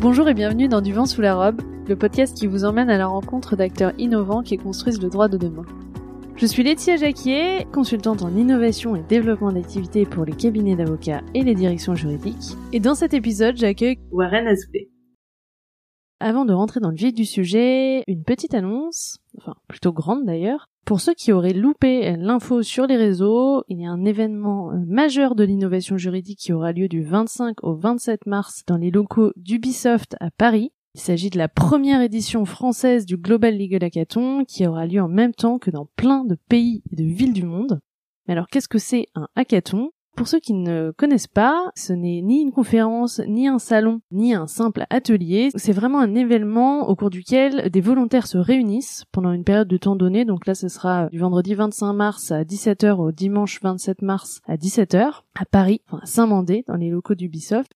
Bonjour et bienvenue dans Du vent sous la robe, le podcast qui vous emmène à la rencontre d'acteurs innovants qui construisent le droit de demain. Je suis Laetitia Jacquier, consultante en innovation et développement d'activités pour les cabinets d'avocats et les directions juridiques. Et dans cet épisode, j'accueille Warren Azoulay. Avant de rentrer dans le vif du sujet, une petite annonce, enfin plutôt grande d'ailleurs. Pour ceux qui auraient loupé l'info sur les réseaux, il y a un événement euh, majeur de l'innovation juridique qui aura lieu du 25 au 27 mars dans les locaux d'Ubisoft à Paris. Il s'agit de la première édition française du Global Legal Hackathon qui aura lieu en même temps que dans plein de pays et de villes du monde. Mais alors qu'est-ce que c'est un hackathon? Pour ceux qui ne connaissent pas, ce n'est ni une conférence, ni un salon, ni un simple atelier. C'est vraiment un événement au cours duquel des volontaires se réunissent pendant une période de temps donné. Donc là, ce sera du vendredi 25 mars à 17h au dimanche 27 mars à 17h à Paris, enfin à Saint-Mandé, dans les locaux d'Ubisoft.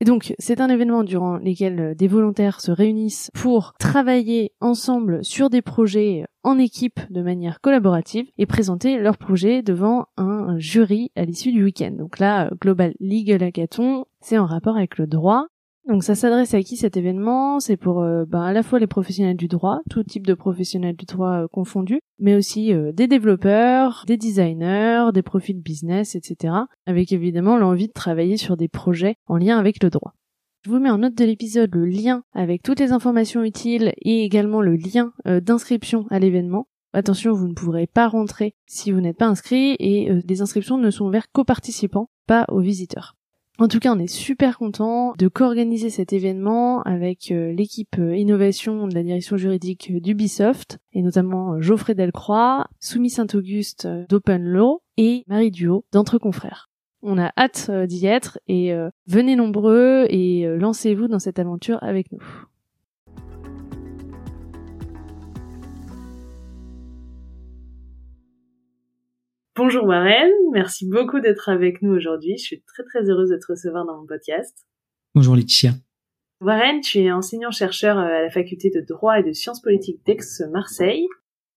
Et donc, c'est un événement durant lequel euh, des volontaires se réunissent pour travailler ensemble sur des projets en équipe de manière collaborative et présenter leurs projets devant un jury à l'issue du week-end. Donc là, euh, Global Legal Hackathon, c'est en rapport avec le droit donc ça s'adresse à qui cet événement? C'est pour euh, ben, à la fois les professionnels du droit, tout type de professionnels du droit euh, confondus, mais aussi euh, des développeurs, des designers, des profils business, etc. Avec évidemment l'envie de travailler sur des projets en lien avec le droit. Je vous mets en note de l'épisode le lien avec toutes les informations utiles et également le lien d'inscription à l'événement. Attention, vous ne pourrez pas rentrer si vous n'êtes pas inscrit et les inscriptions ne sont ouvertes qu'aux participants, pas aux visiteurs. En tout cas, on est super content de co-organiser cet événement avec euh, l'équipe euh, innovation de la direction juridique d'Ubisoft et notamment Geoffrey Delcroix, Soumis Saint-Auguste d'Open Law et Marie Duo d'Entre Confrères. On a hâte euh, d'y être et venez nombreux et lancez-vous dans cette aventure avec nous. Bonjour Warren, merci beaucoup d'être avec nous aujourd'hui. Je suis très très heureuse de te recevoir dans mon podcast. Bonjour Laetitia. Warren, tu es enseignant-chercheur à la faculté de droit et de sciences politiques d'Aix-Marseille.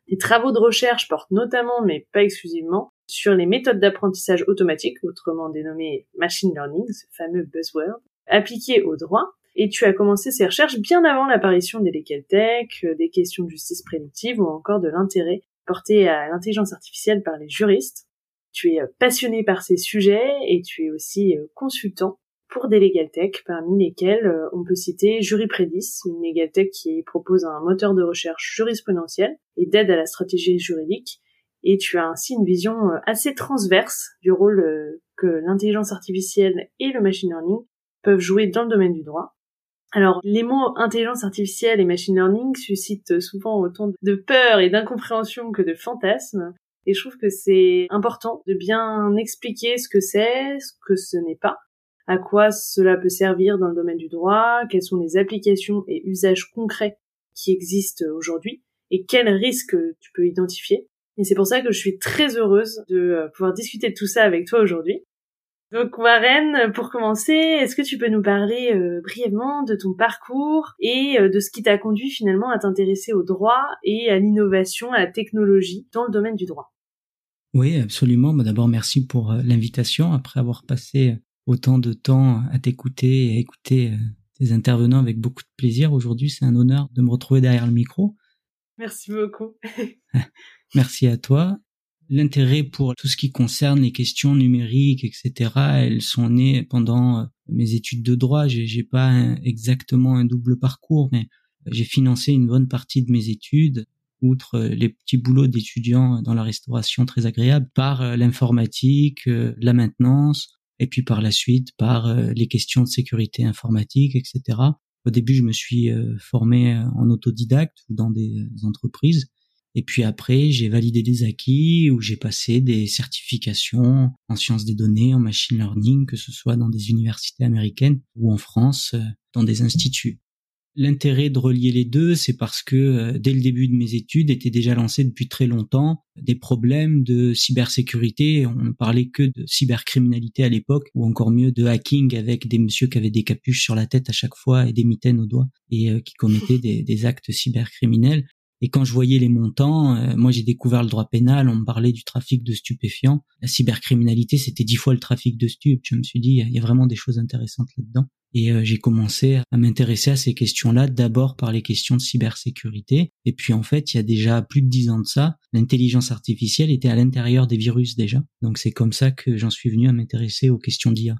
Tes travaux de recherche portent notamment, mais pas exclusivement, sur les méthodes d'apprentissage automatique, autrement dénommées machine learning, ce fameux buzzword, appliquées au droit. Et tu as commencé ces recherches bien avant l'apparition des legal tech, des questions de justice prédictive ou encore de l'intérêt porté à l'intelligence artificielle par les juristes. Tu es euh, passionné par ces sujets et tu es aussi euh, consultant pour des legal tech, parmi lesquels euh, on peut citer JuryPredis, une legal tech qui propose un moteur de recherche jurisprudentiel et d'aide à la stratégie juridique. Et tu as ainsi une vision assez transverse du rôle que l'intelligence artificielle et le machine learning peuvent jouer dans le domaine du droit. Alors, les mots intelligence artificielle et machine learning suscitent souvent autant de peur et d'incompréhension que de fantasmes. Et je trouve que c'est important de bien expliquer ce que c'est, ce que ce n'est pas, à quoi cela peut servir dans le domaine du droit, quelles sont les applications et usages concrets qui existent aujourd'hui, et quels risques tu peux identifier. Et c'est pour ça que je suis très heureuse de euh, pouvoir discuter de tout ça avec toi aujourd'hui. Donc Warren, pour commencer, est-ce que tu peux nous parler euh, brièvement de ton parcours et euh, de ce qui t'a conduit finalement à t'intéresser au droit et à l'innovation, à la technologie dans le domaine du droit? Oui, absolument. Bah, d'abord, merci pour euh, l'invitation. Après avoir passé autant de temps à t'écouter et à écouter tes intervenants avec beaucoup de plaisir, aujourd'hui, c'est un honneur de me retrouver derrière le micro. Merci beaucoup. merci à toi l'intérêt pour tout ce qui concerne les questions numériques, etc., elles sont nées pendant euh, mes études de droit. J'ai pas exactement un double parcours, mais j'ai financé une bonne partie de mes études, outre euh, les petits boulots d'étudiants dans la restauration très agréable, par euh, l'informatique, la maintenance, et puis par la suite par les questions de sécurité informatique, etc. Au début, je me suis formé en autodidacte ou dans des entreprises. Et puis après, j'ai validé des acquis ou j'ai passé des certifications en sciences des données, en machine learning, que ce soit dans des universités américaines ou en France, euh, dans des instituts. L'intérêt de relier les deux, c'est parce que euh, dès le début de mes études étaient déjà lancés depuis très longtemps des problèmes de cybersécurité. On ne parlait que de cybercriminalité à l'époque, ou encore mieux de hacking avec des messieurs qui avaient des capuches sur la tête à chaque fois et des mitaines aux doigts et euh, qui commettaient des, des actes cybercriminels. Et quand je voyais les montants, euh, moi j'ai découvert le droit pénal, on me parlait du trafic de stupéfiants. La cybercriminalité, c'était dix fois le trafic de stupes. Je me suis dit, il y a vraiment des choses intéressantes là-dedans. Et euh, j'ai commencé à m'intéresser à ces questions-là d'abord par les questions de cybersécurité. Et puis en fait, il y a déjà plus de dix ans de ça, l'intelligence artificielle était à l'intérieur des virus déjà. Donc c'est comme ça que j'en suis venu à m'intéresser aux questions d'IA.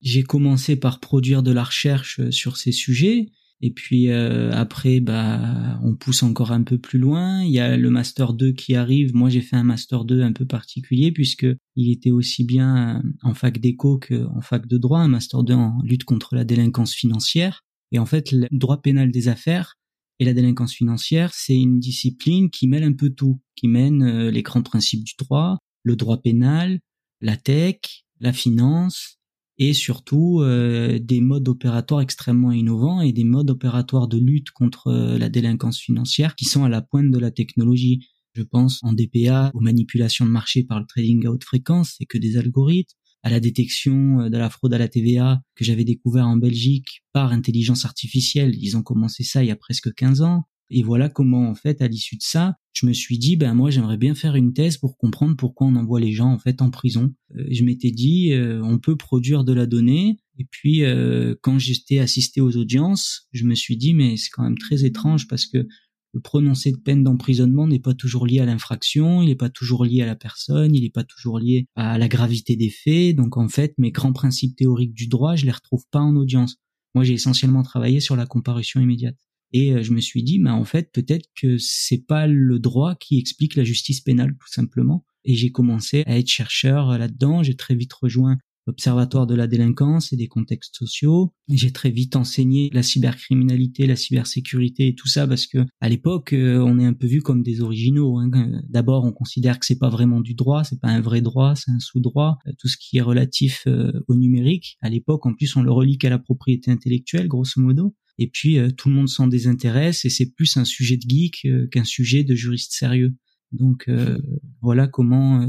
J'ai commencé par produire de la recherche euh, sur ces sujets. Et puis euh, après, bah, on pousse encore un peu plus loin. Il y a le master 2 qui arrive. Moi, j'ai fait un master 2 un peu particulier puisque il était aussi bien euh, en fac d'éco qu'en fac de droit, un master 2 en lutte contre la délinquance financière. Et en fait, le droit pénal des affaires et la délinquance financière, c'est une discipline qui mêle un peu tout, qui mène euh, les grands principes du droit, le droit pénal, la tech, la finance, et surtout euh, des modes opératoires extrêmement innovants et des modes opératoires de lutte contre euh, la délinquance financière qui sont à la pointe de la technologie. Je pense en DPA aux manipulations de marché par le trading à haute fréquence, c'est que des algorithmes, à la détection euh, de la fraude à la TVA que j'avais découvert en Belgique par intelligence artificielle. Ils ont commencé ça il y a presque 15 ans. Et voilà comment, en fait, à l'issue de ça, je me suis dit, ben moi, j'aimerais bien faire une thèse pour comprendre pourquoi on envoie les gens en fait en prison. Euh, je m'étais dit, euh, on peut produire de la donnée. Et puis, euh, quand j'étais assisté aux audiences, je me suis dit, mais c'est quand même très étrange parce que le prononcé de peine d'emprisonnement n'est pas toujours lié à l'infraction, il n'est pas toujours lié à la personne, il n'est pas toujours lié à la gravité des faits. Donc en fait, mes grands principes théoriques du droit, je les retrouve pas en audience. Moi, j'ai essentiellement travaillé sur la comparution immédiate. Et euh, je me suis dit, bah, en fait, peut-être que c'est pas le droit qui explique la justice pénale, tout simplement. Et j'ai commencé à être chercheur euh, là-dedans. J'ai très vite rejoint l'Observatoire de la délinquance et des contextes sociaux. J'ai très vite enseigné la cybercriminalité, la cybersécurité et tout ça parce que à l'époque, euh, on est un peu vu comme des originaux. Hein. D'abord, on considère que c'est pas vraiment du droit, c'est pas un vrai droit, c'est un sous-droit. Tout ce qui est relatif au numérique, à l'époque, en plus, on le relie qu'à la propriété intellectuelle, grosso modo et puis euh, tout le monde s'en désintéresse et c'est plus un sujet de geek euh, qu'un sujet de juriste sérieux. Donc euh, voilà comment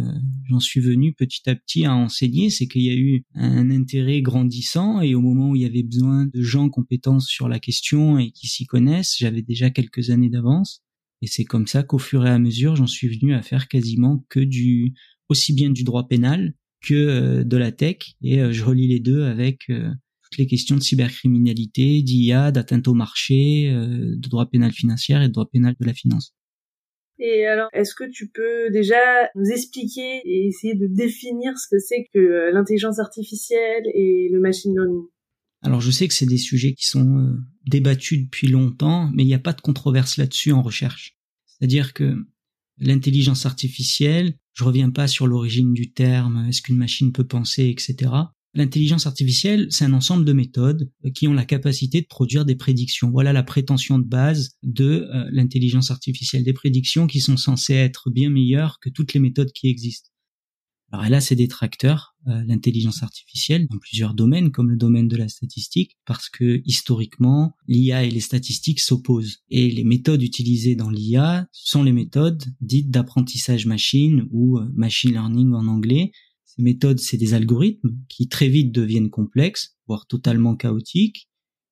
j'en suis venu petit à petit à enseigner, c'est qu'il y a eu un intérêt grandissant et au moment où il y avait besoin de gens compétents sur la question et qui s'y connaissent, j'avais déjà quelques années d'avance. Et c'est comme ça qu'au fur et à mesure, j'en suis venu à faire quasiment que du aussi bien du droit pénal que de la tech. Et je relie les deux avec les questions de cybercriminalité, d'IA, d'atteinte au marché, euh, de droit pénal financier et de droit pénal de la finance. Et alors, est-ce que tu peux déjà nous expliquer et essayer de définir ce que c'est que euh, l'intelligence artificielle et le machine learning? Alors, je sais que c'est des sujets qui sont euh, débattus depuis longtemps, mais il n'y a pas de controverse là-dessus en recherche. C'est-à-dire que l'intelligence artificielle, je reviens pas sur l'origine du terme, est-ce qu'une machine peut penser, etc. L'intelligence artificielle, c'est un ensemble de méthodes euh, qui ont la capacité de produire des prédictions. Voilà la prétention de base de euh, l'intelligence artificielle, des prédictions qui sont censées être bien meilleures que toutes les méthodes qui existent. Alors elle a ses détracteurs, euh, l'intelligence artificielle, dans plusieurs domaines, comme le domaine de la statistique, parce que historiquement, l'IA et les statistiques s'opposent. Et les méthodes utilisées dans l'IA sont les méthodes dites d'apprentissage machine ou machine learning en anglais, ces méthodes, c'est des algorithmes qui très vite deviennent complexes, voire totalement chaotiques.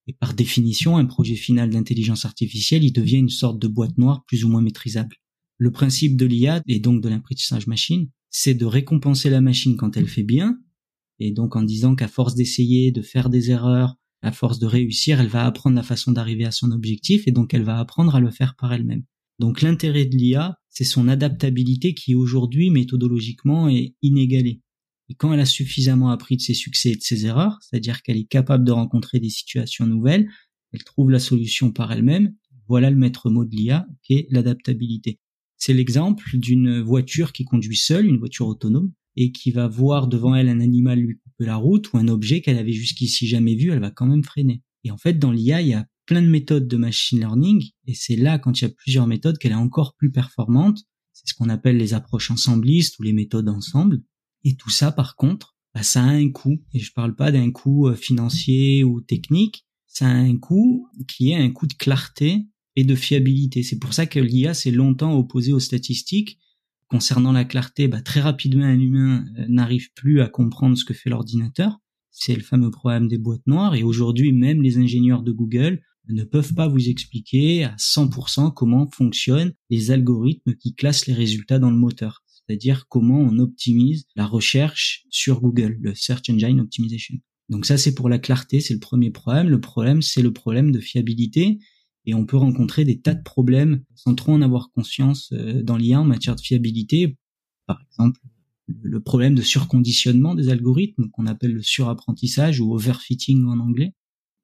Et par définition, un projet final d'intelligence artificielle, il devient une sorte de boîte noire plus ou moins maîtrisable. Le principe de l'IA et donc de l'apprentissage machine, c'est de récompenser la machine quand elle fait bien, et donc en disant qu'à force d'essayer, de faire des erreurs, à force de réussir, elle va apprendre la façon d'arriver à son objectif, et donc elle va apprendre à le faire par elle-même. Donc l'intérêt de l'IA, c'est son adaptabilité qui aujourd'hui méthodologiquement est inégalée. Et quand elle a suffisamment appris de ses succès et de ses erreurs, c'est-à-dire qu'elle est capable de rencontrer des situations nouvelles, elle trouve la solution par elle-même. Voilà le maître mot de l'IA, qui est l'adaptabilité. C'est l'exemple d'une voiture qui conduit seule, une voiture autonome, et qui va voir devant elle un animal lui couper la route ou un objet qu'elle avait jusqu'ici jamais vu, elle va quand même freiner. Et en fait, dans l'IA, il y a plein de méthodes de machine learning, et c'est là, quand il y a plusieurs méthodes, qu'elle est encore plus performante. C'est ce qu'on appelle les approches ensemblistes ou les méthodes ensemble. Et tout ça, par contre, bah, ça a un coût. Et je parle pas d'un coût euh, financier ou technique. Ça a un coût qui est un coût de clarté et de fiabilité. C'est pour ça que l'IA s'est longtemps opposée aux statistiques. Concernant la clarté, bah, très rapidement, un humain euh, n'arrive plus à comprendre ce que fait l'ordinateur. C'est le fameux problème des boîtes noires. Et aujourd'hui, même les ingénieurs de Google ne peuvent pas vous expliquer à 100% comment fonctionnent les algorithmes qui classent les résultats dans le moteur c'est-à-dire comment on optimise la recherche sur Google, le Search Engine Optimization. Donc ça, c'est pour la clarté, c'est le premier problème. Le problème, c'est le problème de fiabilité. Et on peut rencontrer des tas de problèmes sans trop en avoir conscience euh, dans l'IA en matière de fiabilité. Par exemple, le problème de surconditionnement des algorithmes qu'on appelle le surapprentissage ou overfitting en anglais.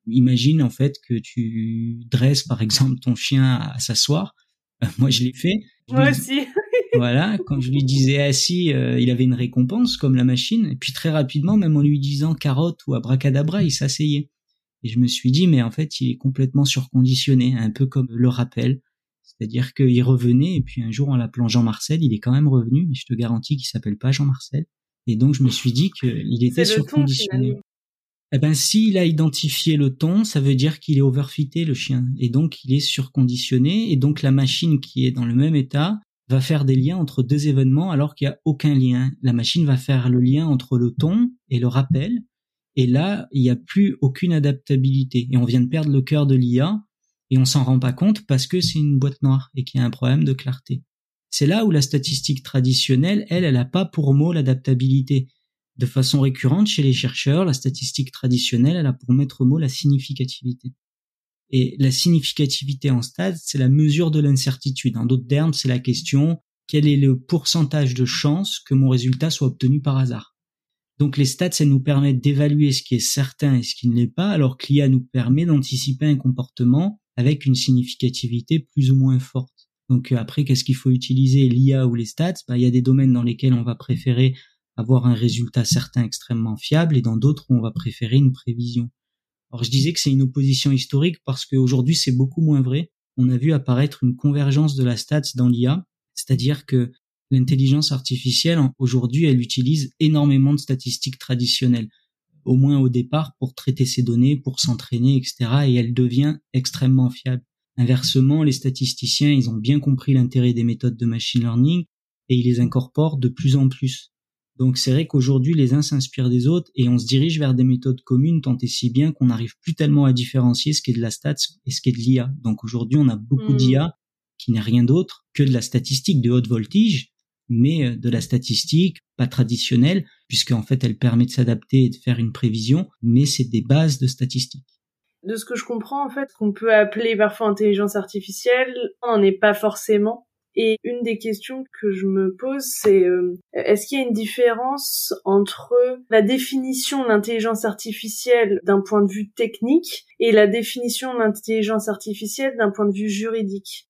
Imagine en fait que tu dresses par exemple ton chien à s'asseoir. Euh, moi je l'ai fait. Moi aussi. voilà, quand je lui disais assis, euh, il avait une récompense comme la machine. Et puis très rapidement, même en lui disant carotte ou abracadabra, il s'asseyait. Et je me suis dit, mais en fait, il est complètement surconditionné, un peu comme le rappel. C'est-à-dire qu'il revenait, et puis un jour, en l'appelant Jean-Marcel, il est quand même revenu, mais je te garantis qu'il s'appelle pas Jean-Marcel. Et donc, je me suis dit qu'il était surconditionné. eh ben, s'il a identifié le ton, ça veut dire qu'il est overfité, le chien. Et donc, il est surconditionné. Et donc, la machine qui est dans le même état va faire des liens entre deux événements alors qu'il n'y a aucun lien. La machine va faire le lien entre le ton et le rappel. Et là, il n'y a plus aucune adaptabilité. Et on vient de perdre le cœur de l'IA et on s'en rend pas compte parce que c'est une boîte noire et qu'il y a un problème de clarté. C'est là où la statistique traditionnelle, elle, elle n'a pas pour mot l'adaptabilité. De façon récurrente, chez les chercheurs, la statistique traditionnelle, elle a pour maître mot la significativité. Et la significativité en stade, c'est la mesure de l'incertitude. En d'autres termes, c'est la question quel est le pourcentage de chance que mon résultat soit obtenu par hasard? Donc les stats, ça nous permet d'évaluer ce qui est certain et ce qui ne l'est pas, alors que l'IA nous permet d'anticiper un comportement avec une significativité plus ou moins forte. Donc euh, après, qu'est-ce qu'il faut utiliser, l'IA ou les stats? Bah, Il y a des domaines dans lesquels on va préférer avoir un résultat certain extrêmement fiable et dans d'autres on va préférer une prévision. Alors je disais que c'est une opposition historique parce qu'aujourd'hui c'est beaucoup moins vrai. On a vu apparaître une convergence de la stats dans l'IA, c'est-à-dire que l'intelligence artificielle aujourd'hui elle utilise énormément de statistiques traditionnelles au moins au départ, pour traiter ces données, pour s'entraîner, etc. Et elle devient extrêmement fiable. Inversement, les statisticiens, ils ont bien compris l'intérêt des méthodes de machine learning et ils les incorporent de plus en plus. Donc c'est vrai qu'aujourd'hui, les uns s'inspirent des autres et on se dirige vers des méthodes communes tant et si bien qu'on n'arrive plus tellement à différencier ce qui est de la stats et ce qui est de l'IA. Donc aujourd'hui, on a beaucoup hmm. d'IA qui n'est rien d'autre que de la statistique de haute voltige mais euh, de la statistique, pas traditionnelle, puisque en fait elle permet de s'adapter et de faire une prévision, mais c'est des bases de statistiques. De ce que je comprends, en fait, qu'on peut appeler parfois intelligence artificielle, on n'en est pas forcément. Et une des questions que je me pose, c'est euh, est-ce qu'il y a une différence entre la définition de l'intelligence artificielle d'un point de vue technique et la définition de l'intelligence artificielle d'un point de vue juridique?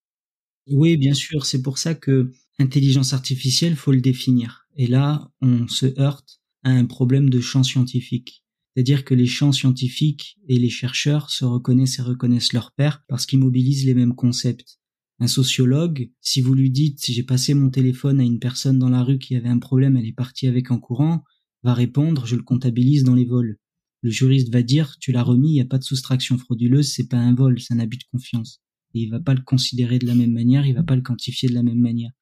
Oui, bien sûr. C'est pour ça que intelligence artificielle, faut le définir. Et là, on se heurte à un problème de champ scientifique. C'est-à-dire que les champs scientifiques et les chercheurs se reconnaissent et reconnaissent leur père parce qu'ils mobilisent les mêmes concepts. Un sociologue, si vous lui dites j'ai passé mon téléphone à une personne dans la rue qui avait un problème, elle est partie avec en courant, va répondre je le comptabilise dans les vols. Le juriste va dire tu l'as remis, il n'y a pas de soustraction frauduleuse, c'est pas un vol, c'est un abus de confiance. Et il va pas le considérer de la même manière, il va pas le quantifier de la même manière.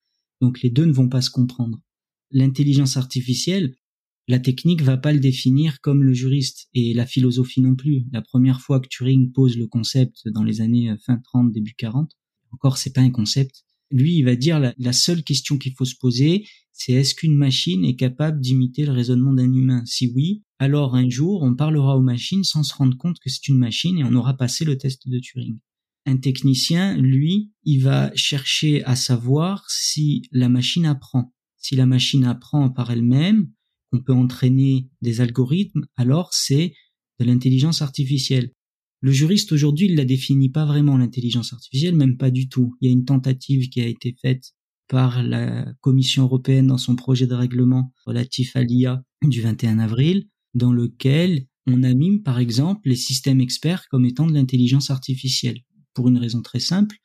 Donc les deux ne vont pas se comprendre. L'intelligence artificielle, la technique va pas le définir comme le juriste et la philosophie non plus. La première fois que Turing pose le concept dans les années euh, fin 30, début 40, encore c'est pas un concept. Lui, il va dire la, la seule question qu'il faut se poser, c'est est-ce qu'une machine est capable d'imiter le raisonnement d'un humain? Si oui, alors un jour on parlera aux machines sans se rendre compte que c'est une machine et on aura passé le test de Turing un technicien, lui, il va chercher à savoir si la machine apprend. Si la machine apprend par elle-même, qu'on peut entraîner des algorithmes, alors c'est de l'intelligence artificielle. Le juriste aujourd'hui, il la définit pas vraiment l'intelligence artificielle, même pas du tout. Il y a une tentative qui a été faite par la Commission européenne dans son projet de règlement relatif à l'IA du 21 avril, dans lequel on a mis, par exemple, les systèmes experts comme étant de l'intelligence artificielle pour une raison très simple.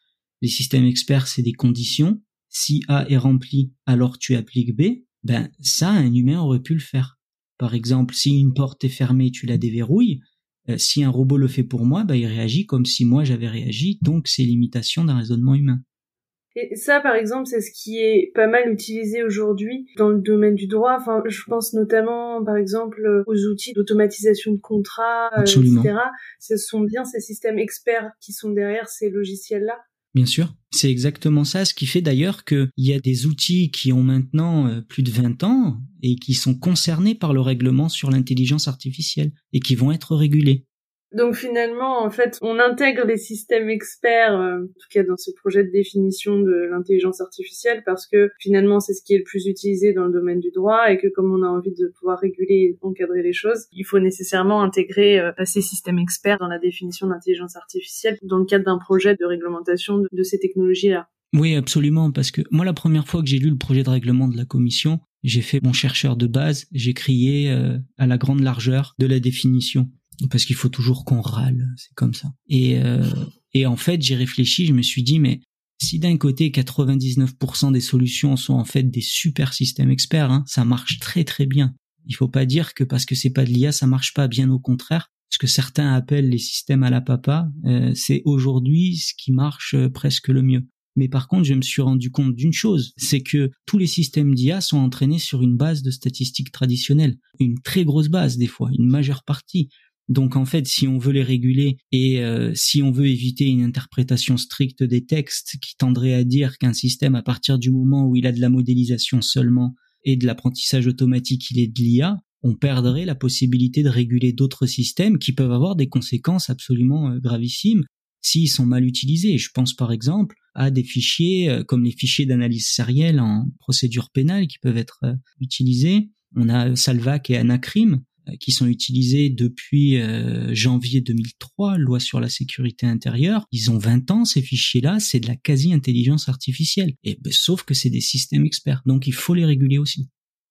Les systèmes experts, c'est des conditions. Si A est rempli, alors tu appliques B. Ben, ça, un humain aurait pu le faire. Par exemple, si une porte est fermée, tu la déverrouilles. Euh, si un robot le fait pour moi, ben, il réagit comme si moi j'avais réagi. Donc, c'est l'imitation d'un raisonnement humain. Et ça, par exemple, c'est ce qui est pas mal utilisé aujourd'hui dans le domaine du droit. Enfin, je pense notamment, par exemple, aux outils d'automatisation de contrats, euh, etc. Ce sont bien ces systèmes experts qui sont derrière ces logiciels-là. Bien sûr, c'est exactement ça, ce qui fait d'ailleurs qu'il y a des outils qui ont maintenant euh, plus de 20 ans et qui sont concernés par le règlement sur l'intelligence artificielle et qui vont être régulés. Donc finalement, en fait, on intègre les systèmes experts, euh, en tout cas dans ce projet de définition de l'intelligence artificielle, parce que finalement c'est ce qui est le plus utilisé dans le domaine du droit et que comme on a envie de pouvoir réguler et encadrer les choses, il faut nécessairement intégrer euh, ces systèmes experts dans la définition de l'intelligence artificielle dans le cadre d'un projet de réglementation de, de ces technologies-là. Oui, absolument, parce que moi la première fois que j'ai lu le projet de règlement de la commission, j'ai fait mon chercheur de base, j'ai crié euh, à la grande largeur de la définition parce qu'il faut toujours qu'on râle, c'est comme ça. Et, euh, et en fait, j'ai réfléchi, je me suis dit, mais si d'un côté 99% des solutions sont en fait des super systèmes experts, hein, ça marche très très bien. Il faut pas dire que parce que c'est pas de l'IA, ça marche pas. Bien au contraire, ce que certains appellent les systèmes à la papa, euh, c'est aujourd'hui ce qui marche euh, presque le mieux. Mais par contre, je me suis rendu compte d'une chose, c'est que tous les systèmes d'IA sont entraînés sur une base de statistiques traditionnelles, une très grosse base des fois, une majeure partie. Donc en fait, si on veut les réguler et euh, si on veut éviter une interprétation stricte des textes qui tendrait à dire qu'un système, à partir du moment où il a de la modélisation seulement et de l'apprentissage automatique, il est de l'IA, on perdrait la possibilité de réguler d'autres systèmes qui peuvent avoir des conséquences absolument euh, gravissimes s'ils sont mal utilisés. Je pense par exemple à des fichiers euh, comme les fichiers d'analyse sérielle en procédure pénale qui peuvent être utilisés. On a Salvac et Anacrim qui sont utilisés depuis euh, janvier 2003, loi sur la sécurité intérieure. Ils ont 20 ans, ces fichiers-là, c'est de la quasi-intelligence artificielle. Et ben, sauf que c'est des systèmes experts, donc il faut les réguler aussi.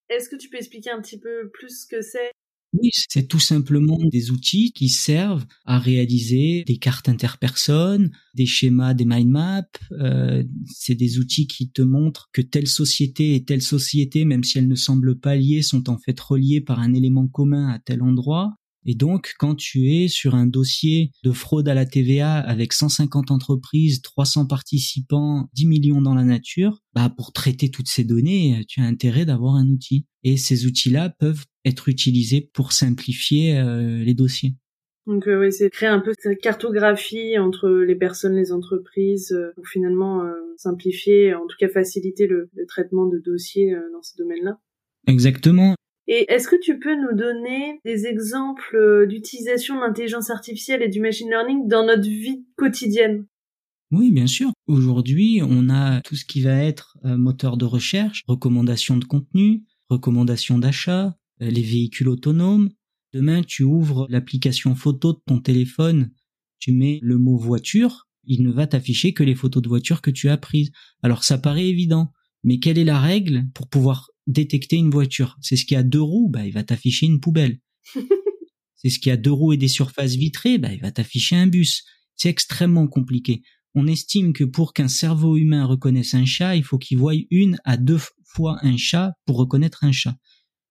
Est-ce que tu peux expliquer un petit peu plus ce que c'est? Oui, c'est tout simplement des outils qui servent à réaliser des cartes interpersonnes, des schémas, des mind maps. Euh, c'est des outils qui te montrent que telle société et telle société, même si elles ne semblent pas liées, sont en fait reliées par un élément commun à tel endroit. Et donc, quand tu es sur un dossier de fraude à la TVA avec 150 entreprises, 300 participants, 10 millions dans la nature, bah, pour traiter toutes ces données, tu as intérêt d'avoir un outil. Et ces outils-là peuvent être utilisés pour simplifier euh, les dossiers. Donc euh, oui, c'est créer un peu cette cartographie entre les personnes, les entreprises, euh, pour finalement simplifier, en tout cas faciliter le, le traitement de dossiers dans ces domaines-là. Exactement. Et est-ce que tu peux nous donner des exemples euh, d'utilisation de l'intelligence artificielle et du machine learning dans notre vie quotidienne? Oui, bien sûr. Aujourd'hui, on a tout ce qui va être euh, moteur de recherche, recommandation de contenu, recommandation d'achat, euh, les véhicules autonomes. Demain, tu ouvres l'application photo de ton téléphone, tu mets le mot voiture, il ne va t'afficher que les photos de voiture que tu as prises. Alors ça paraît évident, mais quelle est la règle pour pouvoir détecter une voiture. C'est ce qui a deux roues, bah, il va t'afficher une poubelle. c'est ce qui a deux roues et des surfaces vitrées, bah, il va t'afficher un bus. C'est extrêmement compliqué. On estime que pour qu'un cerveau humain reconnaisse un chat, il faut qu'il voie une à deux fois un chat pour reconnaître un chat.